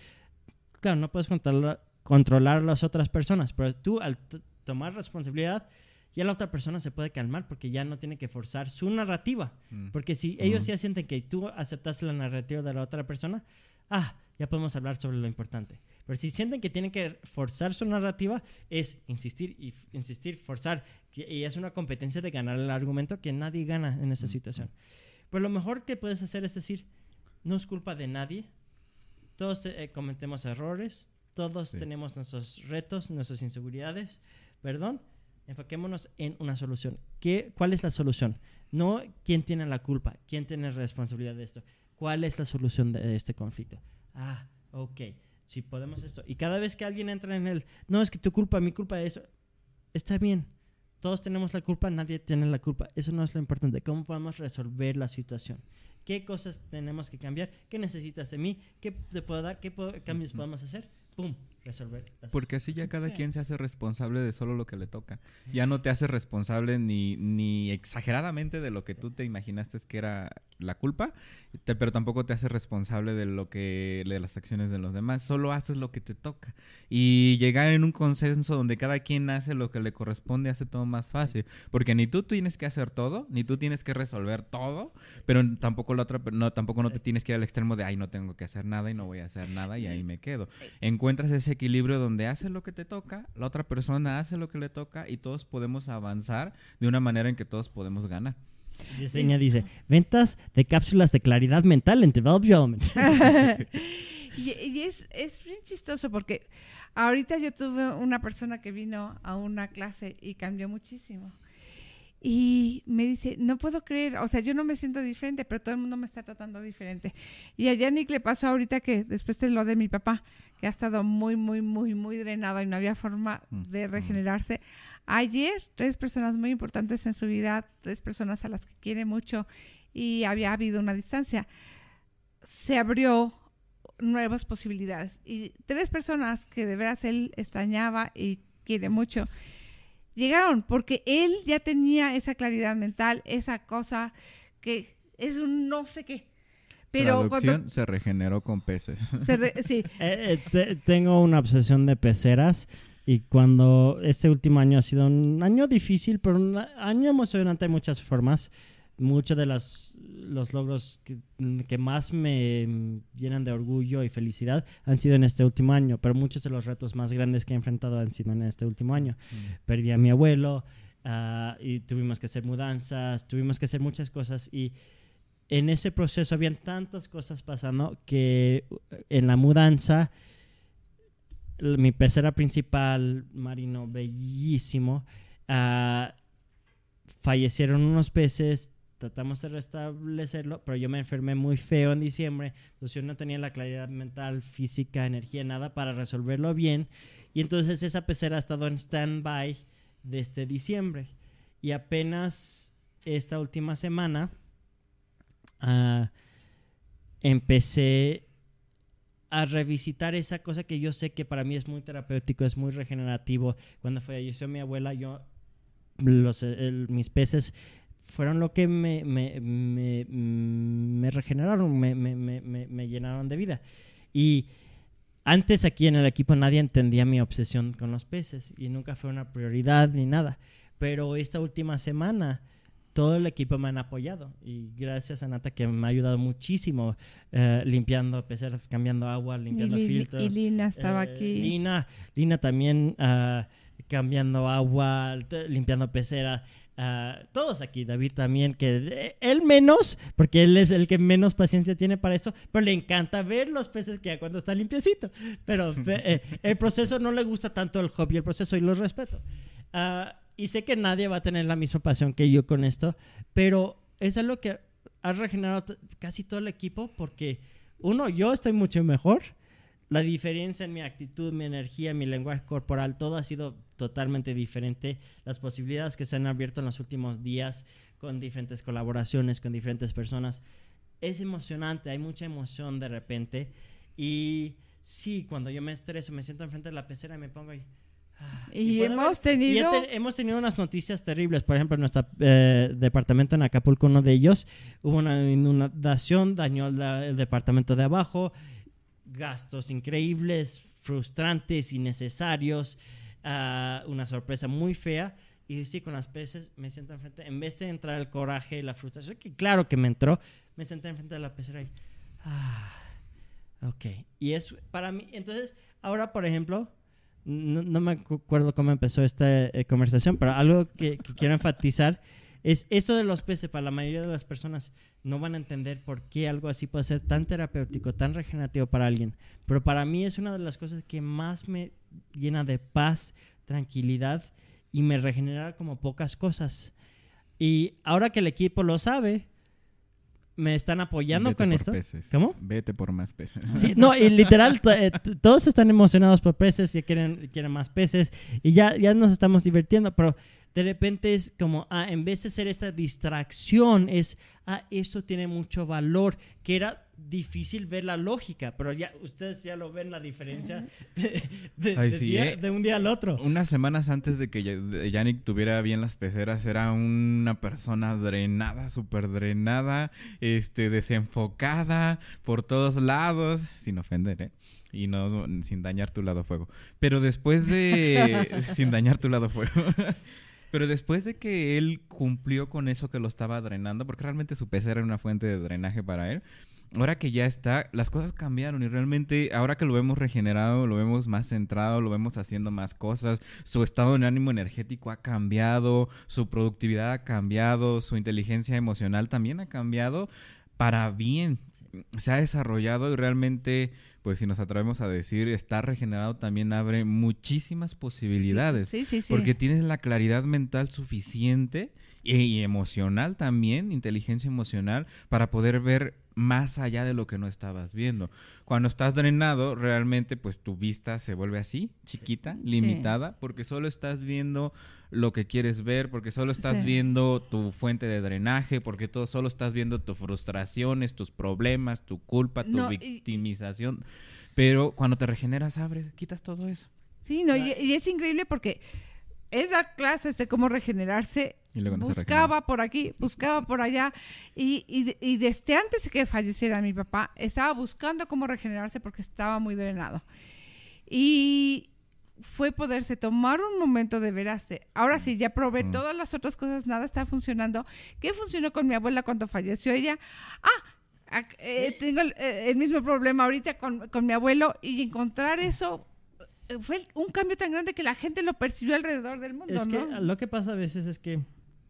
Claro, no puedes controlar, controlar las otras personas, pero tú al tomar responsabilidad, ya la otra persona se puede calmar porque ya no tiene que forzar su narrativa. Mm. Porque si ellos ya sienten que tú aceptaste la narrativa de la otra persona, ah, ya podemos hablar sobre lo importante. Pero si sienten que tienen que forzar su narrativa, es insistir y insistir, forzar. Y es una competencia de ganar el argumento que nadie gana en esa situación. Pero lo mejor que puedes hacer es decir, no es culpa de nadie. Todos eh, cometemos errores, todos tenemos nuestros retos, nuestras inseguridades. Perdón, enfoquémonos en una solución. ¿Qué, ¿Cuál es la solución? No quién tiene la culpa, quién tiene responsabilidad de esto. ¿Cuál es la solución de este conflicto? Ah, ok si podemos esto. Y cada vez que alguien entra en el, no, es que tu culpa, mi culpa, eso, está bien. Todos tenemos la culpa, nadie tiene la culpa. Eso no es lo importante. ¿Cómo podemos resolver la situación? ¿Qué cosas tenemos que cambiar? ¿Qué necesitas de mí? ¿Qué te puedo dar? ¿Qué cambios podemos hacer? ¡Pum! Resolver. Porque así ya cada quien se hace responsable de solo lo que le toca. Ya no te haces responsable ni, ni exageradamente de lo que tú te imaginaste que era la culpa, pero tampoco te haces responsable de lo que de las acciones de los demás. Solo haces lo que te toca. Y llegar en un consenso donde cada quien hace lo que le corresponde hace todo más fácil. Porque ni tú tienes que hacer todo, ni tú tienes que resolver todo, pero tampoco la otra no, tampoco no te tienes que ir al extremo de ay no tengo que hacer nada y no voy a hacer nada y ahí me quedo. Encuentras ese equilibrio donde hace lo que te toca, la otra persona hace lo que le toca y todos podemos avanzar de una manera en que todos podemos ganar. Diseña dice, ventas de cápsulas de claridad mental en Develop Element. y, es, es bien chistoso porque ahorita yo tuve una persona que vino a una clase y cambió muchísimo. Y me dice, no puedo creer, o sea, yo no me siento diferente, pero todo el mundo me está tratando diferente. Y a Yannick le pasó ahorita que después de lo de mi papá, que ha estado muy, muy, muy, muy drenado y no había forma mm, de mm. regenerarse. Ayer, tres personas muy importantes en su vida, tres personas a las que quiere mucho y había habido una distancia, se abrió nuevas posibilidades. Y tres personas que de veras él extrañaba y quiere mucho llegaron, porque él ya tenía esa claridad mental, esa cosa que es un no sé qué. Pero cuando... se regeneró con peces. sí. Eh, eh, tengo una obsesión de peceras y cuando este último año ha sido un año difícil, pero un año emocionante de muchas formas, muchos de las, los logros que, más me llenan de orgullo y felicidad han sido en este último año, pero muchos de los retos más grandes que he enfrentado han sido en este último año. Mm. Perdí a mi abuelo ah, y tuvimos que hacer mudanzas, tuvimos que hacer muchas cosas y en ese proceso habían tantas cosas pasando que en la mudanza mi pecera principal, Marino, bellísimo, ah, fallecieron unos peces, tratamos de restablecerlo, pero yo me enfermé muy feo en diciembre, entonces yo no tenía la claridad mental, física, energía, nada para resolverlo bien. Y entonces esa pecera ha estado en stand-by desde diciembre. Y apenas esta última semana uh, empecé a revisitar esa cosa que yo sé que para mí es muy terapéutico, es muy regenerativo. Cuando falleció mi abuela, yo los, mis peces fueron lo que me, me, me, me regeneraron, me, me, llenaron de vida. Y antes aquí en el equipo nadie entendía mi obsesión con los peces y nunca fue una prioridad ni nada. Pero esta última semana todo el equipo me han apoyado y gracias a Nata que me ha ayudado muchísimo eh, limpiando peceras, cambiando agua, limpiando filtros. Y Lina estaba eh, aquí. Lina, Lina también uh, cambiando agua, limpiando peceras. Uh, todos aquí, David también, que él menos, porque él es el que menos paciencia tiene para eso, pero le encanta ver los peces que ya cuando está limpiecito. Pero eh, el proceso no le gusta tanto el hobby, el proceso y lo respeto. Uh, y sé que nadie va a tener la misma pasión que yo con esto, pero es algo que ha regenerado casi todo el equipo porque, uno, yo estoy mucho mejor la diferencia en mi actitud, mi energía, mi lenguaje corporal, todo ha sido totalmente diferente. Las posibilidades que se han abierto en los últimos días con diferentes colaboraciones, con diferentes personas, es emocionante, hay mucha emoción de repente. Y sí, cuando yo me estreso, me siento enfrente de la pecera y me pongo ahí. ah, Y hemos y tenido- te- hemos tenido unas noticias terribles. Por ejemplo, en nuestro eh, departamento en Acapulco, uno de ellos, hubo una inundación, dañó la- el departamento de abajo, gastos increíbles, frustrantes, innecesarios, ah, una sorpresa muy fea. Y sí, con las peces me siento enfrente, en vez de entrar el coraje y la frustración, que claro que me entró, me senté enfrente de la pecera y... Ah, ok. Y es para mí, entonces, ahora, por ejemplo, no, no me acu- acuerdo cómo empezó esta eh, conversación, pero algo que, que quiero enfatizar es esto de los peces. Para la mayoría de las personas no van a entender por qué algo así puede ser tan terapéutico, tan regenerativo para alguien. Pero para mí es una de las cosas que más me llena de paz, tranquilidad y me regenera como pocas cosas. Y ahora que el equipo lo sabe, me están apoyando Vete con por esto. peces. ¿Cómo? Vete por más peces. Sí, no, y literal, eh, todos están emocionados por peces y quieren, quieren más peces y ya, ya nos estamos divirtiendo, pero de repente es como, ah, en vez de ser esta distracción, es, ah, esto tiene mucho valor, que era difícil ver la lógica, pero ya ustedes ya lo ven la diferencia de, de- Ay, de sí, día- ¿eh? de un día al otro. Unas semanas antes de que Yannick tuviera bien las peceras, era una persona drenada, súper drenada, este, desenfocada por todos lados, sin ofender, ¿eh? Y no sin dañar tu lado fuego. Pero después de... sin dañar tu lado fuego. Pero después de que él cumplió con eso que lo estaba drenando, porque realmente su pecera era una fuente de drenaje para él, ahora que ya está, las cosas cambiaron y realmente ahora que lo vemos regenerado, lo vemos más centrado, lo vemos haciendo más cosas, su estado de ánimo energético ha cambiado, su productividad ha cambiado, su inteligencia emocional también ha cambiado para bien. Se ha desarrollado y realmente, pues si nos atrevemos a decir, está regenerado también abre muchísimas posibilidades. Sí, sí, sí. Porque tienes la claridad mental suficiente y, y emocional también, inteligencia emocional, para poder ver más allá de lo que no estabas viendo. Cuando estás drenado, realmente pues tu vista se vuelve así, chiquita, limitada, porque solo estás viendo lo que quieres ver, porque solo estás Sí. viendo tu fuente de drenaje, porque todo, solo estás viendo tus frustraciones, tus problemas, tu culpa, tu No, y- victimización. Pero cuando te regeneras, abres, quitas todo eso. Sí, no, y, y es increíble porque él da clases de cómo regenerarse. Y luego no se buscaba por aquí, buscaba por allá. Y, y desde antes de que falleciera mi papá, estaba buscando cómo regenerarse porque estaba muy drenado. Y fue poderse tomar un momento de veraste. Ahora sí, ya probé Mm. todas las otras cosas, nada está funcionando. ¿Qué funcionó con mi abuela cuando falleció ella? Ah, eh, tengo el, eh, el mismo problema ahorita con, con mi abuelo y encontrar eso eh, fue un cambio tan grande que la gente lo percibió alrededor del mundo, Es que ¿no? lo que pasa a veces es que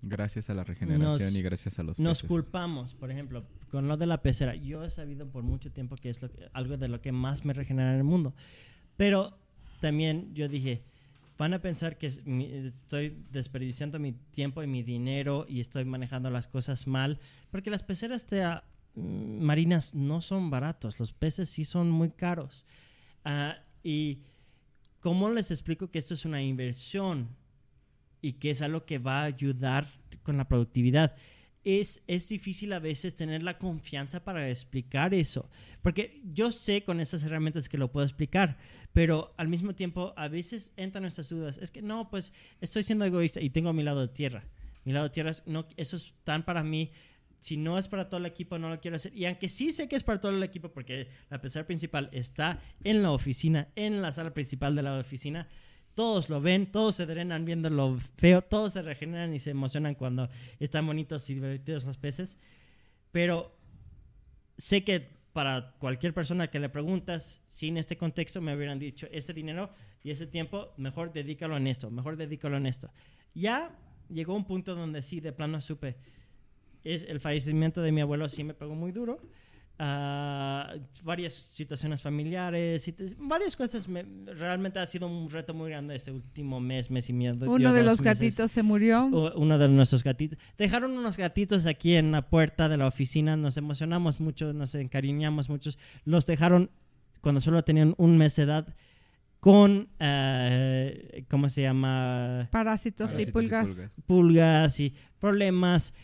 Gracias a la regeneración Nos- y gracias a los nos peces. culpamos, por ejemplo, con lo de la pecera. Yo he sabido por mucho tiempo que es lo que- algo de lo que más me regenera en el mundo. Pero también yo dije, van a pensar que estoy desperdiciando mi tiempo y mi dinero y estoy manejando las cosas mal, porque las peceras ah, marinas no son baratos, los peces sí son muy caros. Ah, y ¿cómo les explico que esto es una inversión? y que es algo que va a ayudar con la productividad. Es, es difícil a veces tener la confianza para explicar eso, porque yo sé con estas herramientas que lo puedo explicar, pero al mismo tiempo a veces entran nuestras dudas. Es que no, pues estoy siendo egoísta y tengo a mi lado de tierra. Mi lado de tierra, es, no, eso es tan para mí. Si no es para todo el equipo, no lo quiero hacer. Y aunque sí sé que es para todo el equipo, porque la pesar principal está en la oficina, en la sala principal de la oficina, todos lo ven, todos se drenan viendo lo feo, todos se regeneran y se emocionan cuando están bonitos y divertidos los peces. Pero sé que para cualquier persona que le preguntas, sin este contexto, me hubieran dicho, este dinero y ese tiempo, mejor dedícalo en esto, mejor dedícalo en esto. Ya llegó un punto donde sí, de plano supe, es el fallecimiento de mi abuelo sí me pegó muy duro. Varias situaciones familiares, varias cosas. me- realmente ha sido un reto muy grande este último mes, mes y medio. Uno de los meses. gatitos se murió. Uno de nuestros gatitos. Dejaron unos gatitos aquí en la puerta de la oficina. Nos emocionamos mucho, nos encariñamos mucho. Los dejaron cuando solo tenían un mes de edad con, eh, ¿cómo se llama? Parásitos, y pulgas. Pulgas y problemas.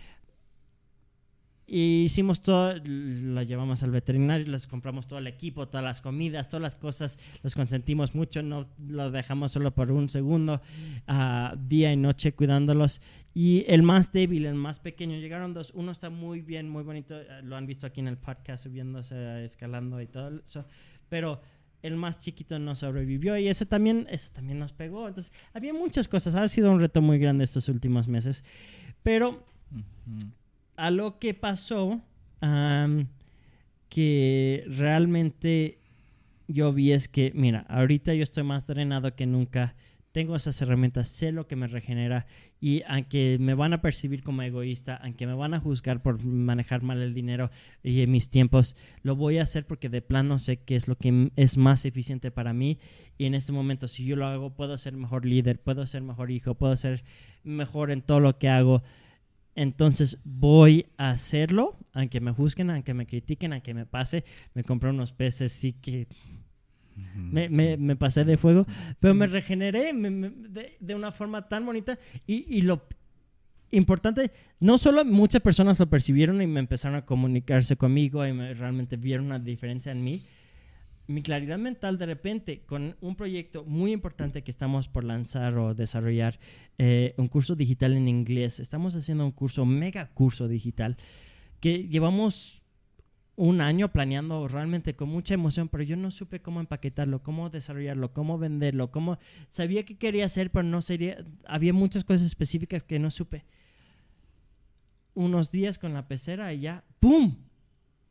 Y hicimos todo, la llevamos al veterinario, les compramos todo el equipo, todas las comidas, todas las cosas, los consentimos mucho, no los dejamos solo por un segundo, ah, día y noche cuidándolos. Y el más débil, el más pequeño, llegaron dos, uno está muy bien, muy bonito, eh, lo han visto aquí en el podcast subiéndose, escalando y todo eso, pero el más chiquito no sobrevivió y eso también, eso también nos pegó. Entonces, había muchas cosas, ha sido un reto muy grande estos últimos meses, pero Ujú. A lo que pasó, am, que realmente yo vi es que, mira, ahorita yo estoy más drenado que nunca, tengo esas herramientas, sé lo que me regenera y aunque me van a percibir como egoísta, aunque me van a juzgar por manejar mal el dinero y mis tiempos, lo voy a hacer porque de plano sé que es lo que es más eficiente para mí y en este momento si yo lo hago puedo ser mejor líder, puedo ser mejor hijo, puedo ser mejor en todo lo que hago. Entonces voy a hacerlo, aunque me juzguen, aunque me critiquen, aunque me pase. Me compré unos peces, sí que me, me- me pasé de fuego, pero me regeneré me- de, de una forma tan bonita. Y, y lo importante, no solo muchas personas lo percibieron y me empezaron a comunicarse conmigo y me- realmente vieron una diferencia en mí. Mi claridad mental de repente con un proyecto muy importante que estamos por lanzar o desarrollar, eh, un curso digital en inglés. Estamos haciendo un curso, mega curso digital, que llevamos un año planeando realmente con mucha emoción, pero yo no supe cómo empaquetarlo, cómo desarrollarlo, cómo venderlo, cómo sabía que quería hacer, pero no sería, había muchas cosas específicas que no supe. Unos días con la pecera y ya, ¡pum!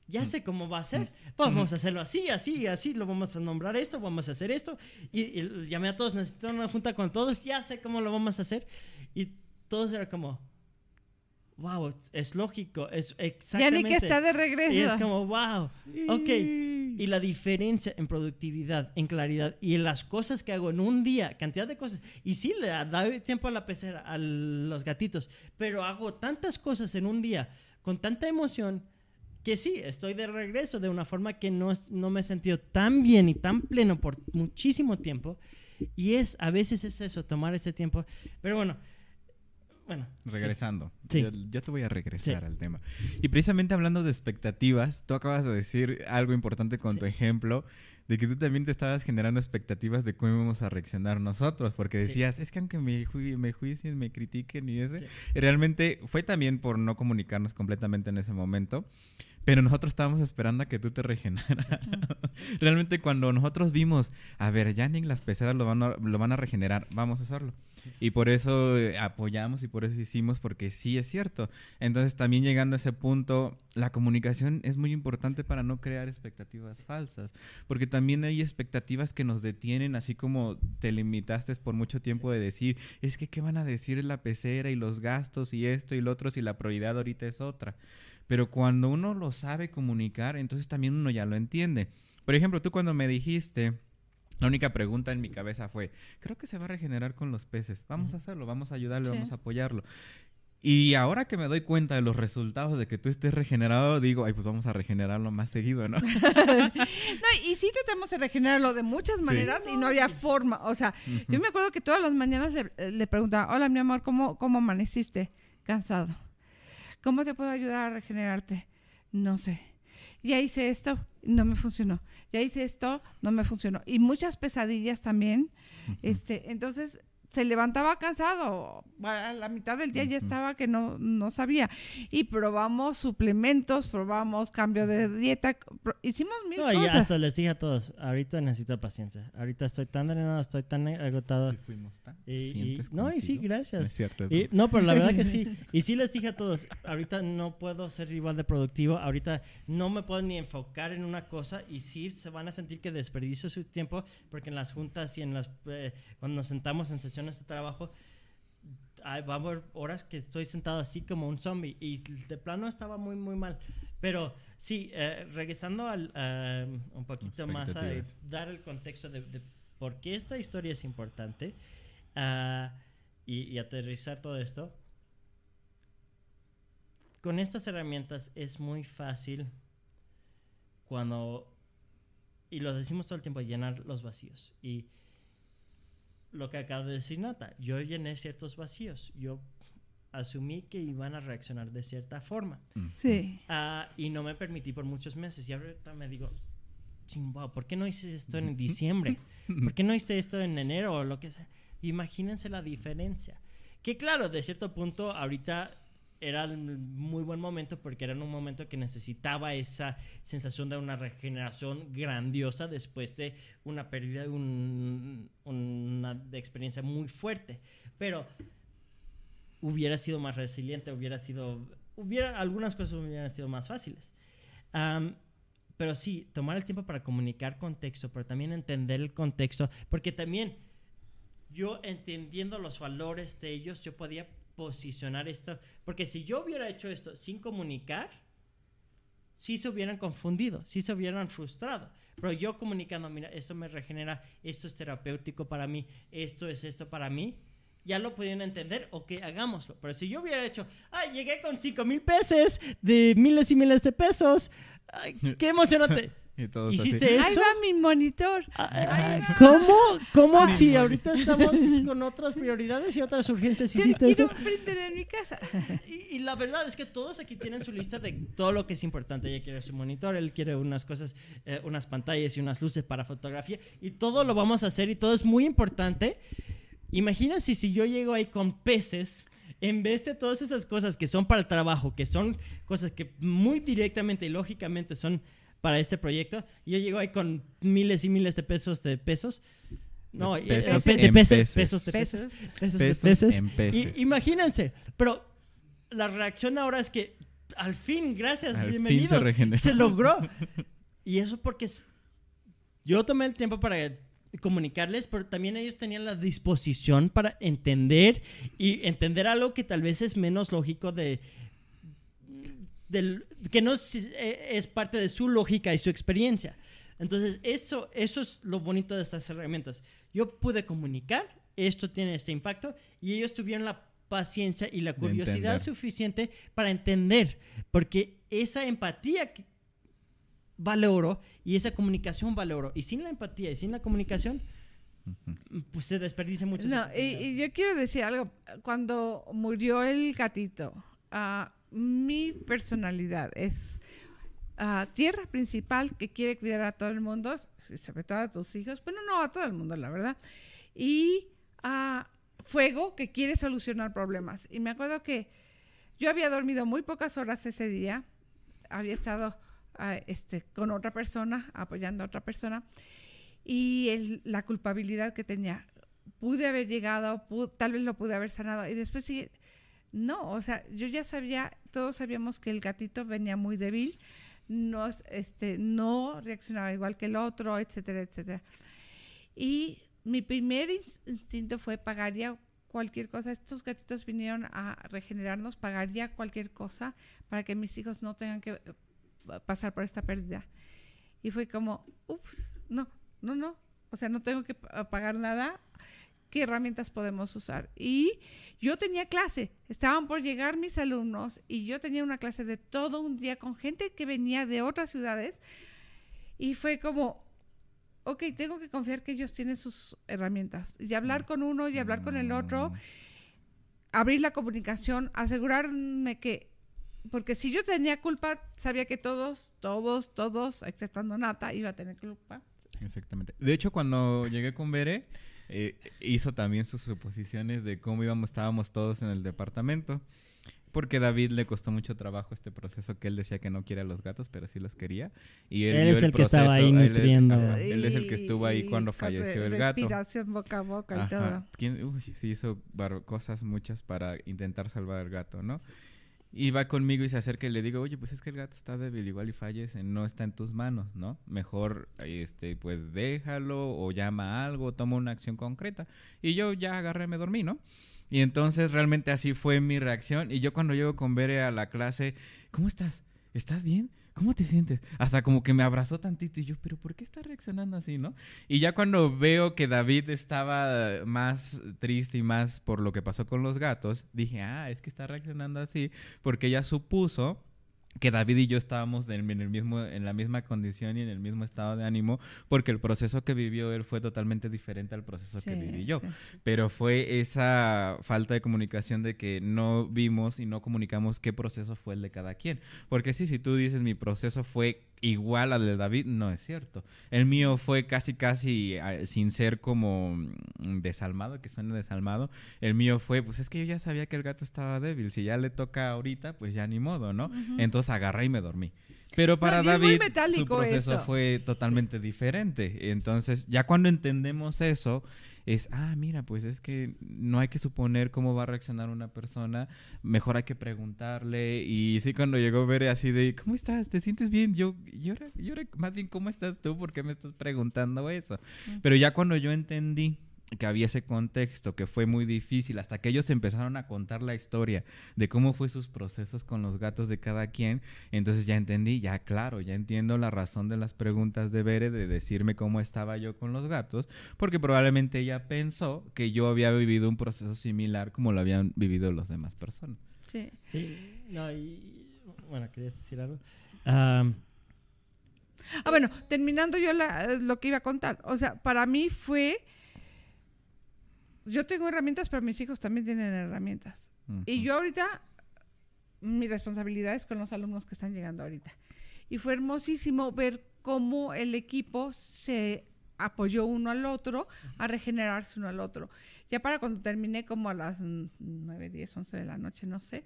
Ya sé cómo va a ser. Vamos a hacerlo así, así, así. Lo vamos a nombrar esto, vamos a hacer esto. Y, y llamé a todos, necesito una junta con todos. Ya sé cómo lo vamos a hacer. Y todos era como, wow, es lógico, es Ya exactamente. ni que está de regreso. Y es como, wow, ok. Y la diferencia en productividad, en claridad y en las cosas que hago en un día, cantidad de cosas. Y sí, le da tiempo a la pecera, a los gatitos, pero hago tantas cosas en un día con tanta emoción que sí, estoy de regreso de una forma que no, no me he sentido tan bien y tan pleno por muchísimo tiempo. Y es, a veces es eso, tomar ese tiempo. Pero bueno, bueno. sí. Regresando. Sí. Yo, yo te voy a regresar Sí. al tema. Y precisamente hablando de expectativas, tú acabas de decir algo importante con tu ejemplo, de que tú también te estabas generando expectativas de cómo íbamos a reaccionar nosotros, porque Sí. decías, es que aunque me, ju- me juicien, me critiquen y ese, Sí. realmente fue también por no comunicarnos completamente en ese momento. Pero nosotros estábamos esperando a que tú te regeneraras. Realmente cuando nosotros vimos, a ver, ya ni las peceras lo van a, lo van a regenerar, vamos a hacerlo. Y por eso eh, apoyamos y por eso hicimos, porque sí es cierto. Entonces también llegando a ese punto, la comunicación es muy importante para no crear expectativas falsas. Porque también hay expectativas que nos detienen, así como te limitaste por mucho tiempo de decir, es que qué van a decir la pecera y los gastos y esto y lo otro si la prioridad ahorita es otra. Pero cuando uno lo sabe comunicar, entonces también uno ya lo entiende. Por ejemplo, tú cuando me dijiste, la única pregunta en mi cabeza fue, creo que se va a regenerar con los peces. Vamos a hacerlo, vamos a ayudarle, Sí. vamos a apoyarlo. Y ahora que me doy cuenta de los resultados de que tú estés regenerado, digo, ay, pues vamos a regenerarlo más seguido, ¿no? No, y sí tratamos de regenerarlo de muchas Sí. maneras y no había forma. O sea, yo me acuerdo que todas las mañanas le, le preguntaba, hola mi amor, ¿cómo, ¿cómo amaneciste? Cansado. ¿Cómo te puedo ayudar a regenerarte? No sé. Ya hice esto, no me funcionó. Ya hice esto, no me funcionó. Y muchas pesadillas también. este, entonces se levantaba cansado. A la mitad del día ya estaba que no, no sabía. Y probamos suplementos, probamos cambio de dieta, pro- hicimos mil No, y cosas. hasta les dije a todos, ahorita necesito paciencia. Ahorita estoy tan drenado, estoy tan agotado. Sí fuimos tan Y- y- no, y sí, gracias. No es cierto, Y- no, pero la verdad que sí. Y sí les dije a todos, ahorita no puedo ser igual de productivo, ahorita no me puedo ni enfocar en una cosa y sí se van a sentir que desperdicio su tiempo porque en las juntas y en las eh, cuando nos sentamos en sesiones de trabajo hay- va a haber horas que estoy sentado así como un zombie y de plano estaba muy muy mal. Pero sí, eh, regresando al eh, un poquito más a dar el contexto de, de por qué esta historia es importante ah, y, y aterrizar todo esto. Con estas herramientas es muy fácil cuando y lo decimos todo el tiempo, llenar los vacíos. Y lo que acaba de decir Nata, yo llené ciertos vacíos. Yo asumí que iban a reaccionar de cierta forma. Mm. Sí. Ah, y no me permití por muchos meses. Y ahorita me digo, chingado, ¿por qué no hice esto en diciembre? ¿Por qué no hice esto en enero o lo que sea? Imagínense la diferencia. Que claro, de cierto punto, ahorita era el muy buen momento porque era un momento que necesitaba esa sensación de una regeneración grandiosa después de una pérdida de un- una experiencia muy fuerte. Pero hubiera sido más resiliente, hubiera sido, hubiera, algunas cosas hubieran sido más fáciles. Pero sí, tomar el tiempo para comunicar contexto, pero también entender el contexto, porque también yo entendiendo los valores de ellos, yo podía posicionar esto, porque si yo hubiera hecho esto sin comunicar, sí se hubieran confundido, sí se hubieran frustrado. Pero yo comunicando, mira, esto me regenera, esto es terapéutico para mí, esto es esto para mí, ya lo podían entender, ok, hagámoslo. Pero si yo hubiera hecho, ay, llegué con 5 mil pesos de miles y miles de pesos, qué emocionante. Y todos así. ¿Hiciste Ahí eso? va mi monitor. Ay, ¿Cómo? ¿Cómo si ahorita estamos con otras prioridades y otras urgencias Yo hiciste quiero eso? un printer en mi casa. Y, y la verdad es que todos aquí tienen su lista de todo lo que es importante. Ella quiere su monitor, él quiere unas cosas, eh, unas pantallas y unas luces para fotografía. Y todo lo vamos a hacer y todo es muy importante. Imagínense si yo llego ahí con peces, en vez de todas esas cosas que son para el trabajo, que son cosas que muy directamente y lógicamente son para este proyecto, y yo llego ahí con miles y miles de pesos de pesos. No, De eh, pesos de pesos de Pesos. pesos Pesos en peces. Y- imagínense, pero la reacción ahora es que al fin, gracias, Al fin bienvenidos, se regeneró. se logró. Y eso porque es- yo tomé el tiempo para comunicarles, pero también ellos tenían la disposición para entender y entender algo que tal vez es menos lógico de del, que no es, eh, es parte de su lógica y su experiencia. Entonces, eso, eso es lo bonito de estas herramientas. Yo pude comunicar, esto tiene este impacto, y ellos tuvieron la paciencia y la curiosidad suficiente para entender, porque esa empatía vale oro y esa comunicación vale oro. Y sin la empatía y sin la comunicación, pues se desperdicia mucho. No, y, y yo quiero decir algo. Cuando murió el gatito, ah, mi personalidad es ah, tierra principal que quiere cuidar a todo el mundo, sobre todo a tus hijos, bueno, no a todo el mundo, la verdad. Y ah, fuego que quiere solucionar problemas. Y me acuerdo que yo había dormido muy pocas horas ese día, había estado ah, este, con otra persona, apoyando a otra persona, y el- la culpabilidad que tenía. Pude haber llegado, pu- tal vez lo pude haber sanado, y después sí, no, o sea, yo ya sabía, todos sabíamos que el gatito venía muy débil, no, es- este, no reaccionaba igual que el otro, etcétera, etcétera. Y mi primer ins- instinto fue pagaría cualquier cosa. Estos gatitos vinieron a regenerarnos, pagaría cualquier cosa para que mis hijos no tengan que eh, pasar por esta pérdida. Y fue como, ups, no, no, no. O sea, no tengo que pa- pagar nada. ¿Qué herramientas podemos usar? Y yo tenía clase, estaban por llegar mis alumnos y yo tenía una clase de todo un día con gente que venía de otras ciudades y fue como, ok, tengo que confiar que ellos tienen sus herramientas y hablar con uno y hablar con el otro, Mm. abrir la comunicación, asegurarme que, porque si yo tenía culpa, sabía que todos, todos, todos, exceptando Nata, iba a tener culpa. Exactamente. De hecho, cuando llegué con Bere, eh, hizo también sus suposiciones de cómo íbamos, estábamos todos en el departamento. Porque David le costó mucho trabajo este proceso que él decía que no quiere a los gatos, pero sí los quería. Y él, Él vio es el que estaba ahí él es- nutriendo. ajá, Él es el que estuvo ahí cuando falleció el gato. Respiración boca a boca y Ajá. todo. ¿Quién- uy, sí hizo cosas muchas para intentar salvar al gato, ¿no? Y va conmigo y se acerca y le digo, oye, pues es que el gato está débil, igual y fallece, no está en tus manos, ¿no? Mejor, este, pues déjalo o llama a algo, toma una acción concreta. Y yo ya agarré, me dormí, ¿no? Y entonces realmente así fue mi reacción. Y yo cuando llego con Bere a la clase, ¿cómo estás? ¿Estás bien? ¿Cómo te sientes? Hasta como que me abrazó tantito y yo, pero ¿por qué está reaccionando así, no? Y ya cuando veo que David estaba más triste y más por lo que pasó con los gatos, dije, ah, es que está reaccionando así porque ella supuso que David y yo estábamos en, el mismo, en la misma condición y en el mismo estado de ánimo, porque el proceso que vivió él fue totalmente diferente al proceso que viví yo. Pero fue esa falta de comunicación de que no vimos y no comunicamos qué proceso fue el de cada quien. Porque sí, si tú dices mi proceso fue igual al de David, no es cierto. El mío fue casi, casi ah, sin ser como mm, desalmado, que suena desalmado. El mío fue, pues es que yo ya sabía que el gato estaba débil. Si ya le toca ahorita, pues ya ni modo, ¿no? Entonces agarré y me dormí. Pero para David su proceso fue totalmente diferente. Entonces, ya cuando entendemos eso, es, ah, mira, pues es que no hay que suponer cómo va a reaccionar una persona, mejor hay que preguntarle. Y sí, cuando llegó a ver así de, ¿cómo estás? ¿Te sientes bien? Yo, yo, yo, más bien, ¿cómo estás tú? ¿Por qué me estás preguntando eso? Pero ya cuando yo entendí que había ese contexto que fue muy difícil hasta que ellos empezaron a contar la historia de cómo fue sus procesos con los gatos de cada quien entonces ya entendí ya claro ya entiendo la razón de las preguntas de Bere de decirme cómo estaba yo con los gatos porque probablemente ella pensó que yo había vivido un proceso similar como lo habían vivido las demás personas. Sí. Sí no y bueno querías decir algo. Ah bueno terminando yo lo que iba a contar o sea para mí fue yo tengo herramientas, pero mis hijos también tienen herramientas. Y yo ahorita, mi responsabilidad es con los alumnos que están llegando ahorita. Y fue hermosísimo ver cómo el equipo se apoyó uno al otro a regenerarse uno al otro. Ya para cuando terminé como a las 9, 10, 11 de la noche, no sé,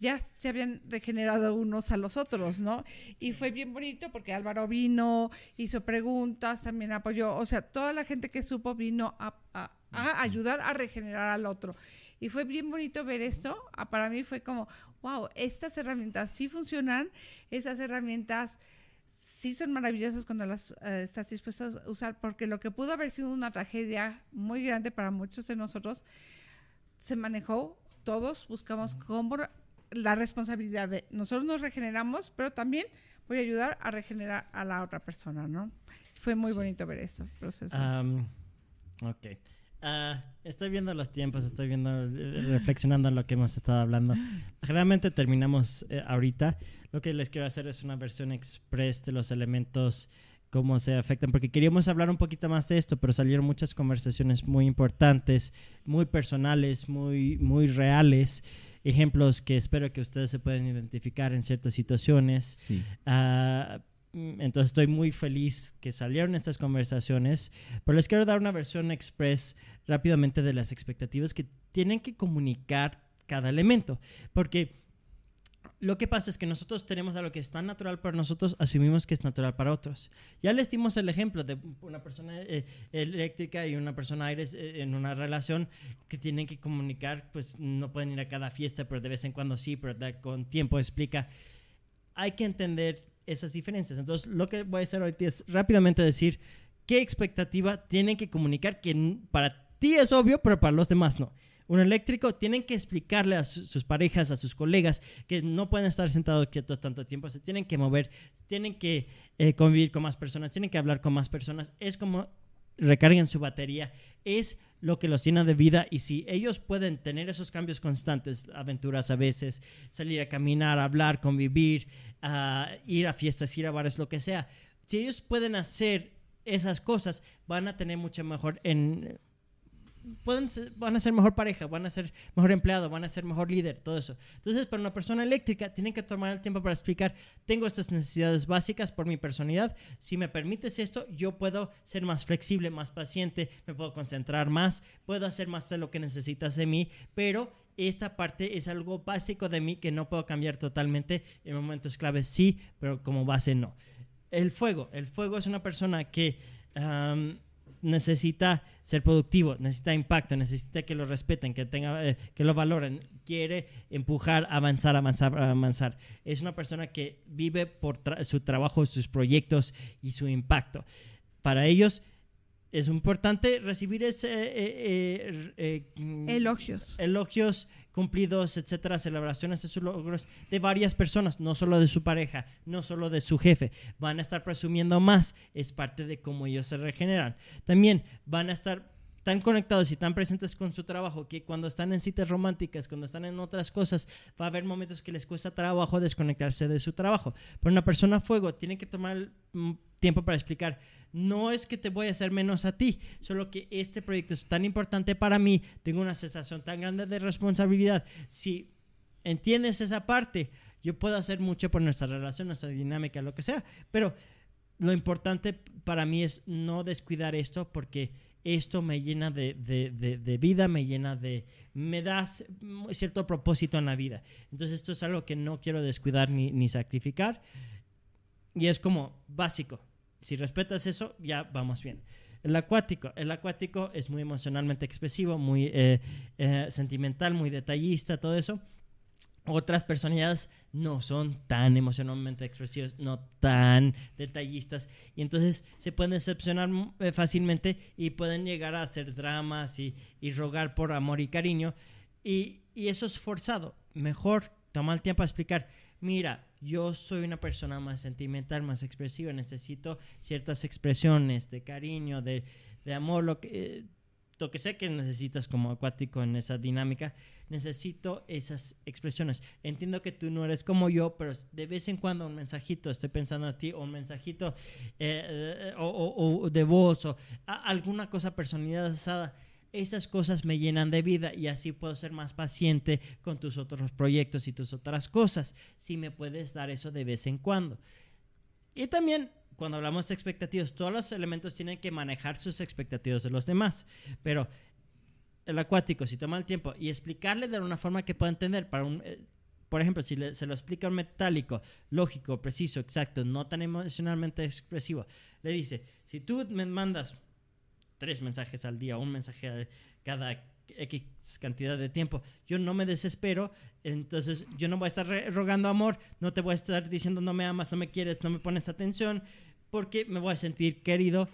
ya se habían regenerado unos a los otros, ¿no? Y fue bien bonito porque Álvaro vino, hizo preguntas, también apoyó, o sea, toda la gente que supo vino a, a ayudar a regenerar al otro. Y fue bien bonito ver esto. Para mí fue como, wow, estas herramientas sí funcionan, esas herramientas sí son maravillosas cuando las eh, estás dispuestas a usar, porque lo que pudo haber sido una tragedia muy grande para muchos de nosotros, se manejó, todos buscamos cómo la responsabilidad de nosotros nos regeneramos, pero también voy a ayudar a regenerar a la otra persona, ¿no? Fue muy bonito ver eso, proceso. ok. Ah, estoy viendo los tiempos, estoy viendo, reflexionando en lo que hemos estado hablando. Generalmente terminamos eh, ahorita. Lo que les quiero hacer es una versión express de los elementos, cómo se afectan, porque queríamos hablar un poquito más de esto, pero salieron muchas conversaciones muy importantes, muy personales, muy, muy reales ejemplos que espero que ustedes se puedan identificar en ciertas situaciones. Sí. Ah, Mm, entonces estoy muy feliz que salieron estas conversaciones, pero les quiero dar una versión express rápidamente de las expectativas que tienen que comunicar cada elemento, porque lo que pasa es que nosotros tenemos algo que es tan natural para nosotros, asumimos que es natural para otros. Ya les dimos el ejemplo de una persona eh, eléctrica y una persona aire eh, en una relación que tienen que comunicar, pues no pueden ir a cada fiesta, pero de vez en cuando sí, pero con tiempo explica. Hay que entender esas diferencias. Entonces, lo que voy a hacer ahorita es rápidamente decir qué expectativa tienen que comunicar que para ti es obvio, pero para los demás no. Un eléctrico tienen que explicarle a sus parejas, a sus colegas, que no pueden estar sentados quietos tanto tiempo, se tienen que mover, tienen que eh, convivir con más personas, tienen que hablar con más personas. Es como recarguen su batería, es lo que los llena de vida y si ellos pueden tener esos cambios constantes, aventuras a veces, salir a caminar, hablar, convivir, ir a fiestas, ir a bares, lo que sea, si ellos pueden hacer esas cosas, van a tener mucho mejor en pueden van a ser mejor pareja, van a ser mejor empleado, van a ser mejor líder, todo eso. Entonces, para una persona eléctrica, tienen que tomar el tiempo para explicar, tengo estas necesidades básicas por mi personalidad, si me permites esto, yo puedo ser más flexible, más paciente, me puedo concentrar más, puedo hacer más de lo que necesitas de mí, pero esta parte es algo básico de mí que no puedo cambiar totalmente en momentos claves, sí, pero como base no. El fuego, el fuego es una persona que necesita ser productivo, necesita impacto, necesita que lo respeten, que, tenga, eh, que lo valoren, quiere empujar, avanzar, avanzar, avanzar. Es una persona que vive por su trabajo, sus proyectos y su impacto. Para ellos es importante recibir ese eh, eh, mm, elogios. Elogios cumplidos, etcétera, celebraciones de sus logros de varias personas, no solo de su pareja, no solo de su jefe. Van a estar presumiendo más, es parte de cómo ellos se regeneran. También van a estar tan conectados y tan presentes con su trabajo que cuando están en citas románticas, cuando están en otras cosas, va a haber momentos que les cuesta trabajo desconectarse de su trabajo. Pero una persona a fuego tiene que tomar mm, tiempo para explicar, no es que te voy a hacer menos a ti, solo que este proyecto es tan importante para mí, tengo una sensación tan grande de responsabilidad. Si entiendes esa parte, yo puedo hacer mucho por nuestra relación, nuestra dinámica, lo que sea, pero lo importante para mí es no descuidar esto porque esto me llena de, vida, me llena de... me da cierto propósito en la vida. Entonces esto es algo que no quiero descuidar ni, sacrificar. Y es como básico. Si respetas eso, ya vamos bien. El acuático. El acuático es muy emocionalmente expresivo, muy eh, eh, sentimental, muy detallista, todo eso otras personalidades no son tan emocionalmente expresivas, no tan detallistas, y entonces se pueden decepcionar eh, fácilmente y pueden llegar a hacer dramas y, rogar por amor y cariño, y, eso es forzado. Mejor tomar el tiempo a explicar, mira, yo soy una persona más sentimental, más expresiva, necesito ciertas expresiones de cariño, de, amor, lo que... Eh, lo que sé que necesitas como acuático en esa dinámica, necesito esas expresiones. Entiendo que tú no eres como yo, pero de vez en cuando un mensajito, estoy pensando a ti, o un mensajito eh, eh, o, de voz, o alguna cosa personalizada. Esas cosas me llenan de vida y así puedo ser más paciente con tus otros proyectos y tus otras cosas. Si me puedes dar eso de vez en cuando. Y también cuando hablamos de expectativas, todos los elementos tienen que manejar sus expectativas de los demás. Pero el acuático, si toma el tiempo y explicarle de una forma que pueda entender, para un, eh, por ejemplo, si se lo explica un metálico, lógico, preciso, exacto, no tan emocionalmente expresivo, le dice, si tú me mandas tres mensajes al día, un mensaje cada X cantidad de tiempo, yo no me desespero, entonces yo no voy a estar rogando amor, no te voy a estar diciendo no me amas, no me quieres, no me pones atención, porque me voy a sentir querido.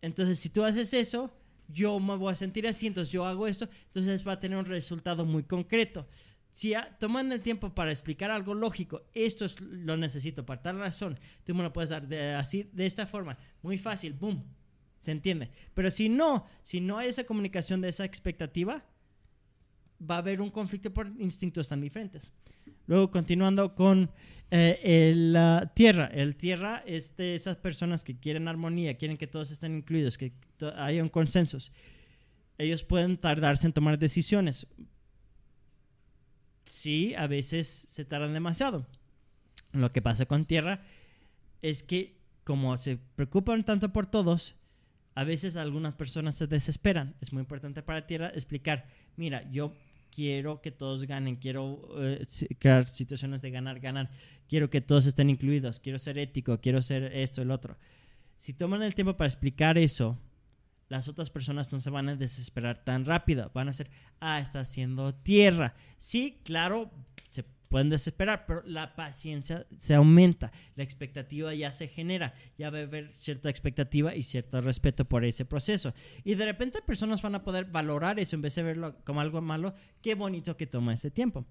Entonces, si tú haces eso, yo me voy a sentir así, entonces yo hago esto, entonces va a tener un resultado muy concreto. Si toman el tiempo para explicar algo lógico, esto es, lo necesito por tal razón, tú me lo puedes dar de, así, de esta forma, muy fácil, boom, se entiende. Pero si no, si no hay esa comunicación de esa expectativa, va a haber un conflicto por instintos tan diferentes. Luego, continuando con eh, la tierra. El tierra es de esas personas que quieren armonía, quieren que todos estén incluidos, que haya un consenso. Ellos pueden tardarse en tomar decisiones. Sí, a veces se tardan demasiado. Lo que pasa con tierra es que como se preocupan tanto por todos, a veces algunas personas se desesperan. Es muy importante para tierra explicar, mira, yo quiero que todos ganen, quiero eh, crear situaciones de ganar, ganar, quiero que todos estén incluidos, quiero ser ético, quiero ser esto, el otro. Si toman el tiempo para explicar eso, las otras personas no se van a desesperar tan rápido, van a ser, ah, está haciendo tierra. Sí, claro, pueden desesperar, pero la paciencia se aumenta, la expectativa ya se genera, ya va a haber cierta expectativa y cierto respeto por ese proceso. Y de repente personas van a poder valorar eso en vez de verlo como algo malo, qué bonito que toma ese tiempo.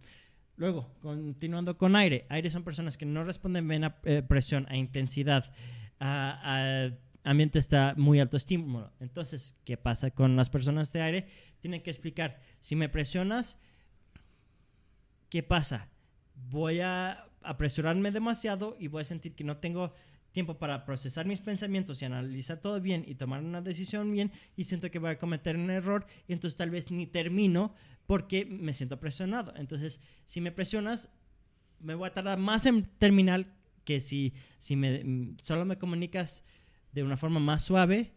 Luego, continuando con aire, aire son personas que no responden bien a eh, presión, a intensidad, a, ambiente está muy alto estímulo. Entonces, ¿qué pasa con las personas de aire? Tienen que explicar, si me presionas, ¿qué pasa? Voy a apresurarme demasiado y voy a sentir que no tengo tiempo para procesar mis pensamientos y analizar todo bien y tomar una decisión bien y siento que voy a cometer un error y entonces tal vez ni termino porque me siento presionado. Entonces, si me presionas, me voy a tardar más en terminar que si, si me, solo me comunicas de una forma más suave,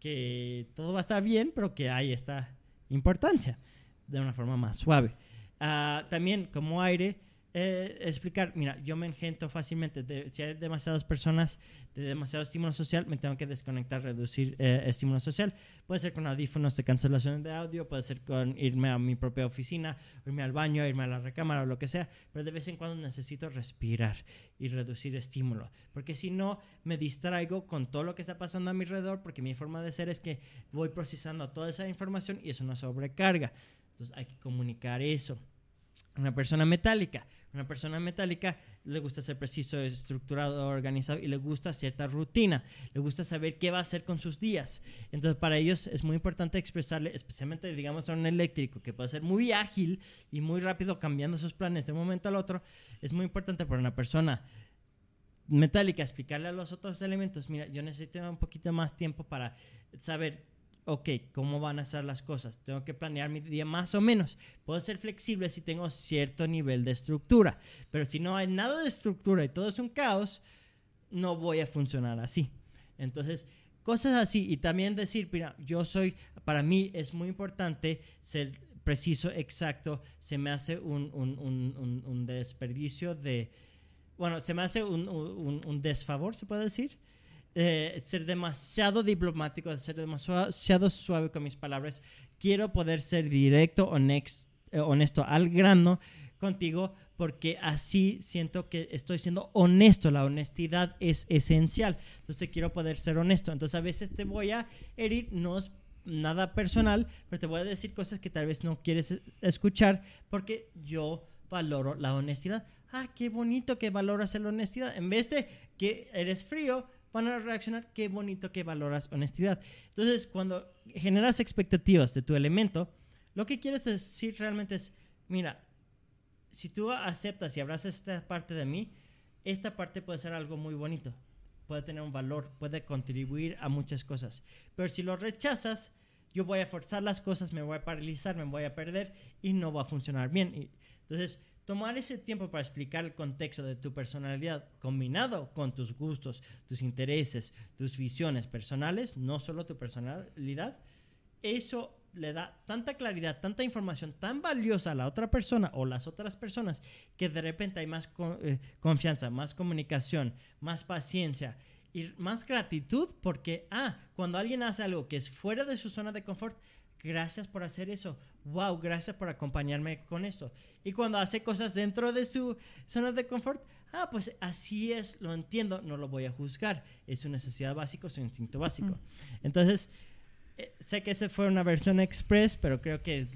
que todo va a estar bien, pero que hay esta importancia de una forma más suave. Ah, también como aire, eh, explicar, mira, yo me engento fácilmente, si hay demasiadas personas de demasiado estímulo social, me tengo que desconectar, reducir eh, estímulo social. Puede ser con audífonos de cancelación de audio, puede ser con irme a mi propia oficina, irme al baño, irme a la recámara o lo que sea, pero de vez en cuando necesito respirar y reducir estímulo, porque si no me distraigo con todo lo que está pasando a mi alrededor, porque mi forma de ser es que voy procesando toda esa información y es una sobrecarga. Entonces hay que comunicar eso. Una persona metálica. Una persona metálica le gusta ser preciso, estructurado, organizado y le gusta cierta rutina. Le gusta saber qué va a hacer con sus días. Entonces, para ellos es muy importante expresarle, especialmente, digamos, a un eléctrico que puede ser muy ágil y muy rápido cambiando sus planes de un momento al otro. Es muy importante para una persona metálica explicarle a los otros elementos, mira, yo necesito un poquito más tiempo para saber ok, ¿cómo van a ser las cosas? Tengo que planear mi día más o menos. Puedo ser flexible si tengo cierto nivel de estructura, pero si no hay nada de estructura y todo es un caos, no voy a funcionar así. Entonces, cosas así y también decir, mira, yo soy, para mí es muy importante ser preciso, exacto, se me hace un, un, desperdicio de, bueno, se me hace un desfavor, se puede decir, eh, ser demasiado diplomático, ser demasiado suave con mis palabras. Quiero poder ser directo, eh, honesto al grano contigo porque así siento que estoy siendo honesto. La honestidad es esencial. Entonces quiero poder ser honesto. Entonces a veces te voy a herir, no es nada personal, pero te voy a decir cosas que tal vez no quieres escuchar porque yo valoro la honestidad. Ah, qué bonito que valoras la honestidad. En vez de que eres frío, van a reaccionar, qué bonito que valoras honestidad. Entonces, cuando generas expectativas de tu elemento, lo que quieres decir realmente es, mira, si tú aceptas y abrazas esta parte de mí, esta parte puede ser algo muy bonito, puede tener un valor, puede contribuir a muchas cosas. Pero si lo rechazas, yo voy a forzar las cosas, me voy a paralizar, me voy a perder y no va a funcionar bien. Entonces, Tomar ese tiempo para explicar el contexto de tu personalidad combinado con tus gustos, tus intereses, tus visiones personales, no solo tu personalidad, eso le da tanta claridad, tanta información tan valiosa a la otra persona o las otras personas que de repente hay más eh, confianza, más comunicación, más paciencia y más gratitud porque, ah, cuando alguien hace algo que es fuera de su zona de confort, gracias por hacer eso wow, gracias por acompañarme con esto. Y cuando hace cosas dentro de su zona de confort, ah, pues así es, lo entiendo, no lo voy a juzgar. Es su necesidad básica, su instinto básico. Entonces, eh, sé que esa fue una versión express, pero creo que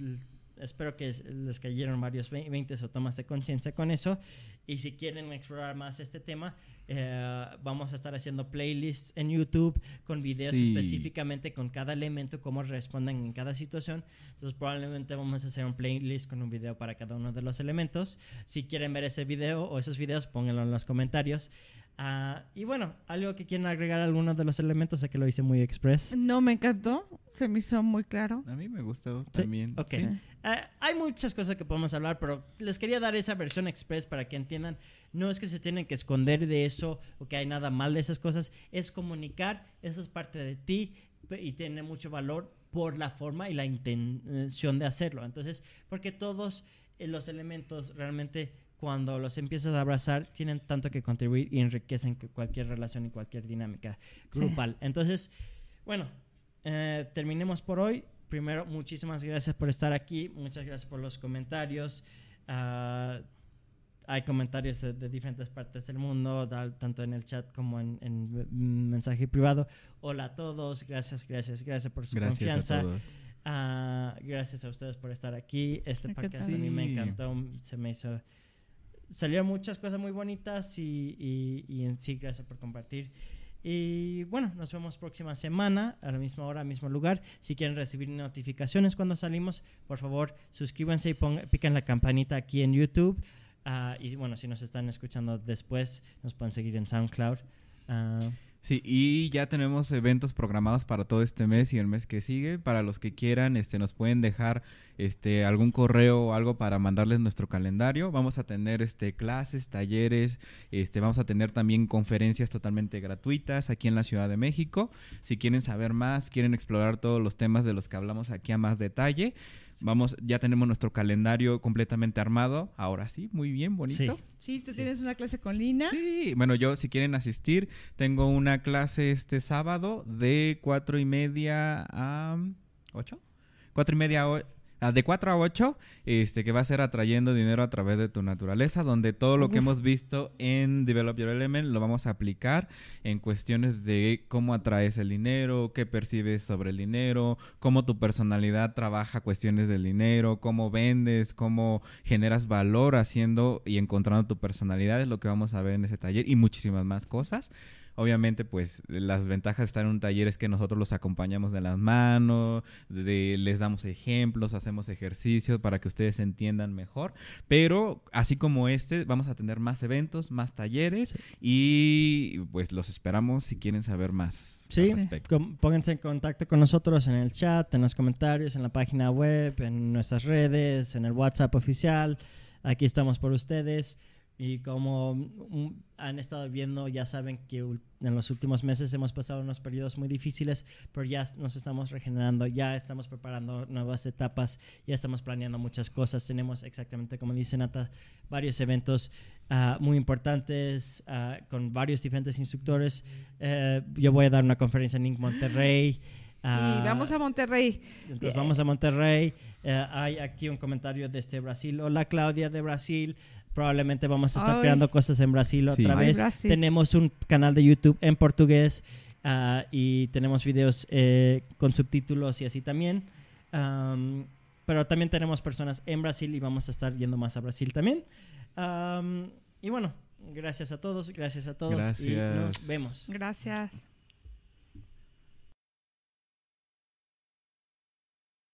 espero que les cayeron varios 20 o tomas de conciencia con eso. Y si quieren explorar más este tema, eh, vamos a estar haciendo playlists en YouTube con videos específicamente con cada elemento, cómo responden en cada situación. Entonces probablemente vamos a hacer un playlist con un video para cada uno de los elementos. Si quieren ver ese video o esos videos, pónganlo en los comentarios. Ah, y bueno, algo que quieren agregar a algunos de los elementos, sé que lo hice muy express. No, me encantó, se me hizo muy claro. A mí me gustó también. Ok. Ah, hay muchas cosas que podemos hablar, pero les quería dar esa versión express para que entiendan, no es que se tienen que esconder de eso o que hay nada mal de esas cosas, es comunicar, eso es parte de ti y tiene mucho valor por la forma y la intención de hacerlo. Entonces, porque todos eh, los elementos realmente cuando los empiezas a abrazar, tienen tanto que contribuir y enriquecen cualquier relación y cualquier dinámica grupal. Entonces, bueno, eh, terminemos por hoy. Primero, muchísimas gracias por estar aquí. Muchas gracias por los comentarios. Ah, hay comentarios de, diferentes partes del mundo, tanto en el chat como en, mensaje privado. Hola a todos, gracias, gracias, gracias por su confianza. Ah, gracias a ustedes por estar aquí. Este podcast a mí me encantó, se me hizo salieron muchas cosas muy bonitas y, y, en sí, gracias por compartir. Y bueno, nos vemos próxima semana, a la misma hora, mismo lugar. Si quieren recibir notificaciones cuando salimos, por favor, suscríbanse y pongan, pican la campanita aquí en YouTube. Ah, y bueno, si nos están escuchando después, nos pueden seguir en SoundCloud. Uh, Sí, y ya tenemos eventos programados para todo este mes y el mes que sigue. Para los que quieran, este, nos pueden dejar este algún correo o algo para mandarles nuestro calendario. Vamos a tener este clases, talleres, este, vamos a tener también conferencias totalmente gratuitas aquí en la Ciudad de México. Si quieren saber más, quieren explorar todos los temas de los que hablamos aquí a más detalle, Vamos, ya tenemos nuestro calendario completamente armado. Ahora sí, muy bien, bonito. Sí, tú tienes una clase con Lina. Sí, bueno, yo si quieren asistir, tengo una clase este sábado de cuatro y media a ocho. Cuatro y media a de 4 a 8, este, que va a ser atrayendo dinero a través de tu naturaleza, donde todo lo que Uf. hemos visto en Develop Your Element lo vamos a aplicar en cuestiones de cómo atraes el dinero, qué percibes sobre el dinero, cómo tu personalidad trabaja cuestiones del dinero, cómo vendes, cómo generas valor haciendo y encontrando tu personalidad, es lo que vamos a ver en ese taller y muchísimas más cosas. Obviamente, pues las ventajas de estar en un taller es que nosotros los acompañamos de las manos, de- les damos ejemplos, hacemos ejercicios para que ustedes entiendan mejor. Pero así como este, vamos a tener más eventos, más talleres y pues los esperamos si quieren saber más. Sí, pónganse en contacto con nosotros en el chat, en los comentarios, en la página web, en nuestras redes, en el WhatsApp oficial. Aquí estamos por ustedes. Y como mm, han estado viendo, ya saben que en los últimos meses hemos pasado unos periodos muy difíciles, pero ya nos estamos regenerando, ya estamos preparando nuevas etapas, ya estamos planeando muchas cosas. Tenemos exactamente, como dice Nata, varios eventos ah, muy importantes ah, con varios diferentes instructores. Eh, yo voy a dar una conferencia en. Monterrey. ah, y vamos a Monterrey. entonces vamos a Monterrey. Eh, hay aquí un comentario desde Brasil. Hola Claudia de Brasil. Probablemente vamos a estar Ay. creando cosas en Brasil Sí. otra Ay, vez. Brasil. Tenemos un canal de YouTube en portugués ah, y tenemos videos eh, con subtítulos y así también. Am, pero también tenemos personas en Brasil y vamos a estar yendo más a Brasil también. Am, y bueno, gracias a todos, gracias a todos y nos vemos. Gracias.